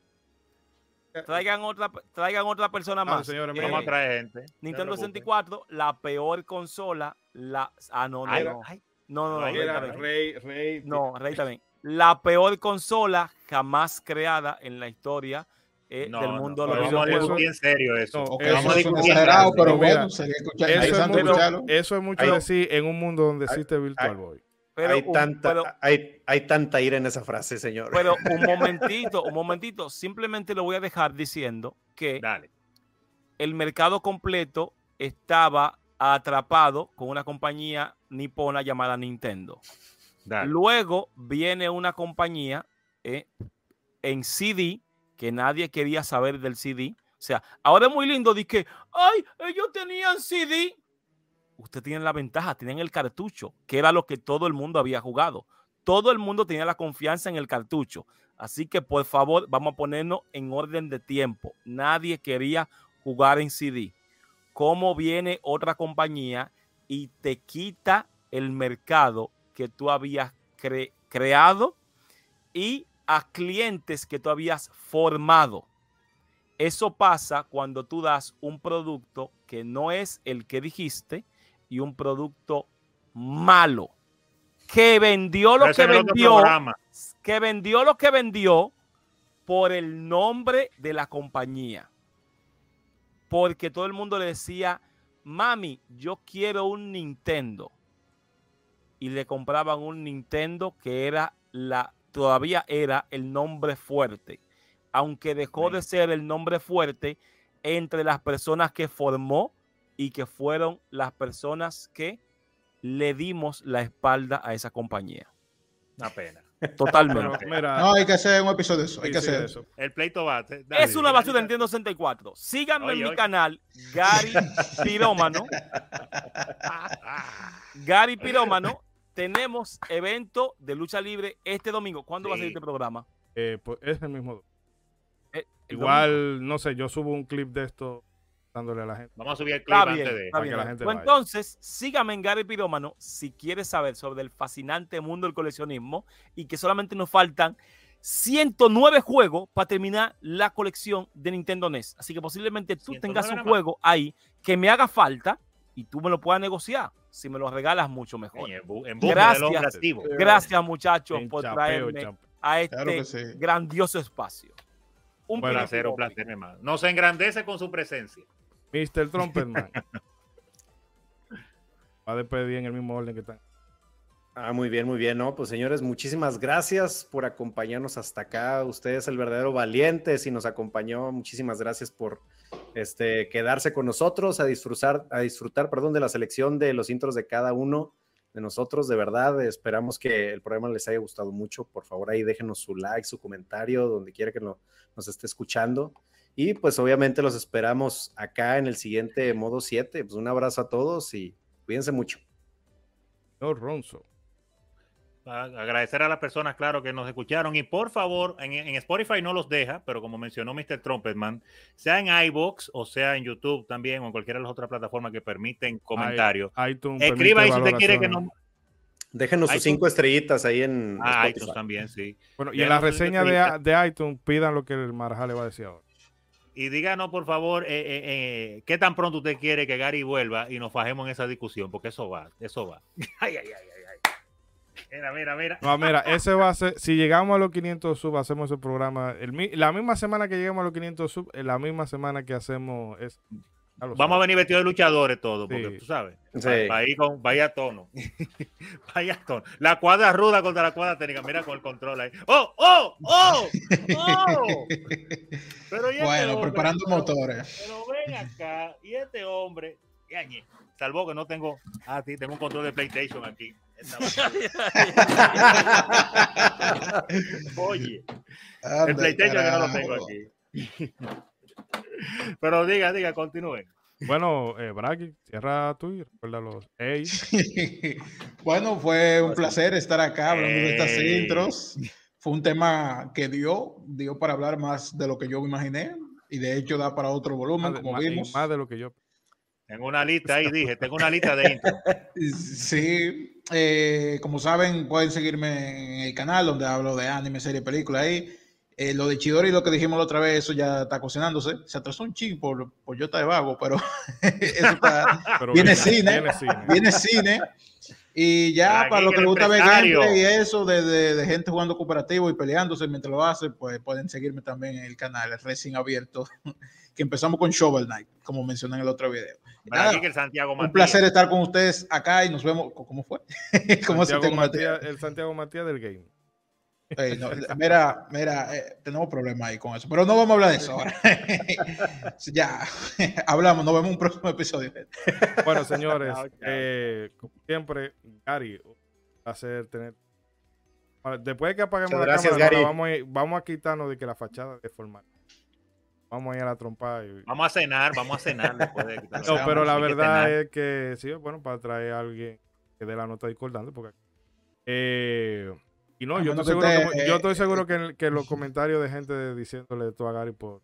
S5: traigan otra, traigan otra persona más.
S1: señores,
S5: Eh,
S2: a traer gente. no
S5: Nintendo
S2: preocupen.
S5: 64, la peor consola, la ah no, no,
S2: Ay,
S5: no. No, no, no, Rey
S1: Era
S5: también.
S1: Rey, Rey.
S5: No, Rey también. La peor consola jamás creada en la historia eh,
S2: no,
S5: del
S2: no,
S5: mundo de
S2: pero
S5: los
S2: a
S5: videojuegos.
S2: discutir en serio eso.
S1: No,
S4: Ok,
S1: Eso
S2: vamos a
S4: eso
S2: discutir
S4: pero
S1: Mira,
S4: bueno, sería escuchar,
S1: Eso es, mucho, eso es mucho
S3: Hay-
S1: decir en un mundo donde existe Virtual Boy.
S5: Pero,
S3: hay, tanta,
S5: pero,
S3: hay, hay tanta ira en esa frase, señor.
S5: pero (laughs) un momentito, un momentito. Simplemente lo voy a dejar diciendo que
S2: Dale.
S5: el mercado completo estaba atrapado con una compañía nipona llamada Nintendo.
S2: Dale.
S5: Luego viene una compañía eh, en CD que nadie quería saber del CD. O sea, ahora es muy lindo de que, ay, ellos tenían CD. Usted tiene la ventaja, tienen el cartucho, que era lo que todo el mundo había jugado. Todo el mundo tenía la confianza en el cartucho. Así que por favor, vamos a ponernos en orden de tiempo. Nadie quería jugar en CD. ¿Cómo viene otra compañía y te quita el mercado que tú habías cre- creado y a clientes que tú habías formado? Eso pasa cuando tú das un producto que no es el que dijiste y un producto malo que vendió lo que vendió que vendió lo que vendió por el nombre de la compañía. Porque todo el mundo le decía, mami, yo quiero un Nintendo. Y le compraban un Nintendo que era la, todavía era el nombre fuerte. Aunque dejó de ser el nombre fuerte entre las personas que formó y que fueron las personas que le dimos la espalda a esa compañía.
S2: Una pena.
S5: Totalmente.
S1: Pero, mira,
S4: No, hay que hacer un episodio de eso. Hay
S1: sí,
S4: que hacer eso.
S2: El pleito bate.
S5: Es una basura de Nintendo 64. Síganme
S2: Oye,
S5: en mi
S2: oye.
S5: canal, Gary (laughs) Pirómano. (laughs) Gary Pirómano. Tenemos evento de lucha libre este domingo. ¿Cuándo va a salir este programa?
S1: Eh, pues es el mismo.
S5: Eh, el domingo.
S1: Igual, no sé, yo subo un clip de esto dándole a la gente.
S2: Vamos a subir el clip
S5: Está
S2: antes
S5: bien,
S2: de.
S5: está
S1: para
S5: bien.
S1: que la gente
S5: Pues
S1: vaya.
S5: entonces, sígame en Gary Pirómano si quieres saber sobre el fascinante mundo del coleccionismo y que solamente nos faltan 109 juegos para terminar la colección de Nintendo NES. Así que posiblemente tú
S2: 109
S5: tengas un juego ahí que me haga falta y tú me lo puedas negociar. Si me lo regalas, mucho mejor.
S2: En bu- en busca
S5: Gracias. Gracias, muchachos,
S1: En
S5: por
S1: chapeo,
S5: traerme
S1: chapeo.
S5: a este
S4: Claro que sí.
S5: grandioso espacio. Un
S2: Un
S5: placer,
S2: un placer, mi hermano. Nos engrandece con su presencia.
S1: Mr. Trumpetman. (laughs) Va a despedir en el mismo orden que están.
S3: Ah, muy bien, muy bien, ¿no? Pues señores, muchísimas gracias por acompañarnos hasta acá. Usted es el verdadero valiente si nos acompañó. Muchísimas gracias por este, quedarse con nosotros, a disfrutar, a disfrutar, perdón, de la selección de los intros de cada uno de nosotros. De verdad, esperamos que el programa les haya gustado mucho. Por favor, ahí déjenos su like, su comentario, donde quiera que nos esté escuchando. Y pues obviamente los esperamos acá en el siguiente modo 7. Pues un abrazo a todos y cuídense mucho.
S1: Señor Ronzo.
S2: A- Agradecer a las personas, claro, que nos escucharon. Y por favor, en, en Spotify no los deja, pero como mencionó Mr. Trumpetman, sea en iBox o sea en YouTube también o en cualquiera de las otras plataformas que permiten comentarios.
S1: iTunes
S2: Escriba ahí si usted quiere que
S1: valoraciones.
S2: no.
S3: Déjenos sus cinco estrellitas ahí en
S2: Ah,
S3: Spotify.
S2: iTunes también, sí.
S1: Bueno, y en la reseña de, de iTunes pidan lo que el Marajá le va a decir ahora.
S2: Y díganos, por favor, eh, eh, eh, qué tan pronto usted quiere que Gary vuelva y nos fajemos en esa discusión, porque eso va, eso va. (laughs) Ay, ay, ay. Mira, mira, mira.
S1: No, mira, ese va a ser, si llegamos a los 500 sub, hacemos ese programa, el, mi- la misma semana que lleguemos a los 500 sub, la misma semana que hacemos es...
S2: Vamos a venir vestidos de luchadores todos, porque
S1: Sí.
S2: tú sabes.
S3: Sí.
S2: Va con, vaya tono. (laughs) vaya tono. La cuadra ruda contra la cuadra técnica. Mira con el control ahí. ¡Oh, oh, oh! ¡Oh! (laughs) Pero y este
S4: Bueno,
S2: hombre,
S4: preparando
S2: pero-
S4: motores.
S2: Pero ven acá. Y este hombre. yañe, Salvo que no tengo. Ah, sí, tengo un control de PlayStation aquí. (laughs) Oye, el
S4: Anda,
S2: PlayStation que no lo tengo
S4: carajo.
S2: aquí. (laughs) Pero diga, diga, continúen.
S1: Bueno, eh, Bragi, cierra tú y recuerda los... Ey, (laughs)
S4: bueno, fue un placer estar acá hablando de estas intros. Fue un tema que dio, dio para hablar más de lo que yo me imaginé y de hecho da para otro volumen,
S1: más,
S4: como
S1: más-
S4: vimos.
S1: más de lo que yo...
S2: Tengo una lista ahí, dije, tengo una lista de intro. (laughs)
S4: Sí, eh, como saben, pueden seguirme en el canal donde hablo de anime, serie, película ahí. Eh, lo de Chidori, lo que dijimos la otra vez, eso ya está cocinándose. Se atrasó un ching por, por yo estar de vago, pero (laughs) eso está, (laughs)
S1: Pero
S4: Viene cine.
S1: Viene cine.
S4: viene cine. Y ya
S2: Aquí
S4: para lo
S2: que
S4: que
S2: el
S4: le gusta ver gameplay y eso de, de- de gente jugando cooperativo y peleándose mientras lo hace, pues pueden seguirme también en el canal, el Racing Abierto, que empezamos con Shovel Knight, como mencioné en el otro video. Y
S2: Para
S4: nada,
S2: aquí que el Santiago
S4: un
S2: Matías.
S4: placer estar con ustedes acá y nos vemos. ¿Cómo fue? (laughs) ¿Cómo se
S1: Santiago
S4: tengo
S1: Matías, el Santiago Matías del game.
S4: No, mira, mira, eh, tenemos problemas ahí con eso, pero no vamos a hablar de eso ahora. (laughs) ya, (laughs) hablamos, nos vemos en un próximo episodio.
S1: Bueno, señores, eh, como siempre, Gary, un placer tener. Después de que apaguemos
S3: Muchas
S1: la
S3: gracias,
S1: cámara, vamos, a, ir- vamos a quitarnos de que la fachada es formal. Vamos a ir a la trompa. Y...
S2: Vamos a cenar, vamos a cenar después de quitar
S1: No, pero la
S2: que
S1: verdad es que sí, bueno, para traer a alguien que dé la nota discordante, porque. Eh, y no, yo estoy
S4: que
S1: seguro,
S4: usted,
S1: que, yo
S4: eh,
S1: estoy seguro que, en- que los comentarios de gente diciéndole esto a Gary por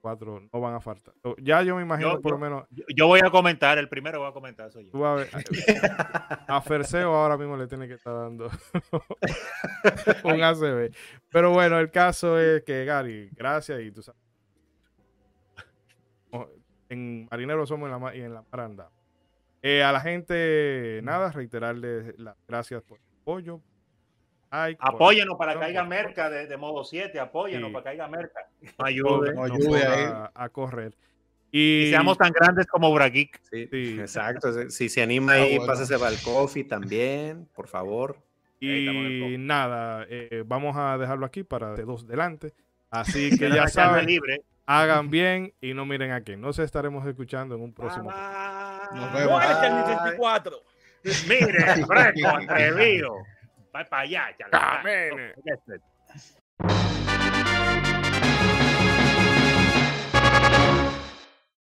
S1: cuatro no van a faltar. Ya yo me imagino,
S2: Yo-
S1: por lo menos,
S2: Yo, yo voy a comentar, el primero voy a comentar, soy yo.
S1: Tú a ver, (laughs) a Ferseo ahora mismo le tiene que estar dando (laughs) (laughs) un ACB. Pero bueno, el caso es que Gary, gracias y tú sabes. En Marinero somos en la, y en la Maranda. Eh, a la gente, nada, reiterarles las gracias por el apoyo. like, por-
S2: Apóyenos para que
S1: por-
S2: haya merca de, de modo 7, apóyenos
S1: Sí.
S2: para que haya merca.
S1: por-
S2: Ayude.
S1: nos
S4: Ayude
S1: a, a correr.
S2: Y
S1: Y,
S2: seamos tan grandes como Brageek.
S3: Sí,
S1: Sí. (laughs)
S3: exacto. Si se anima
S4: Ah,
S3: ahí,
S4: bueno.
S3: pásese al coffee también, por favor.
S2: El
S1: y nada, eh, vamos a dejarlo aquí para de dos delante. Así (laughs) que ya saben,
S2: libre.
S1: Hagan bien y no miren a quién. Nos estaremos escuchando en un próximo.
S2: Bye, bye.
S4: Nos vemos.
S5: El
S3: Bye.
S5: 64.
S2: Mire, (laughs) fresco, atrevido. Va para allá.
S1: Camine.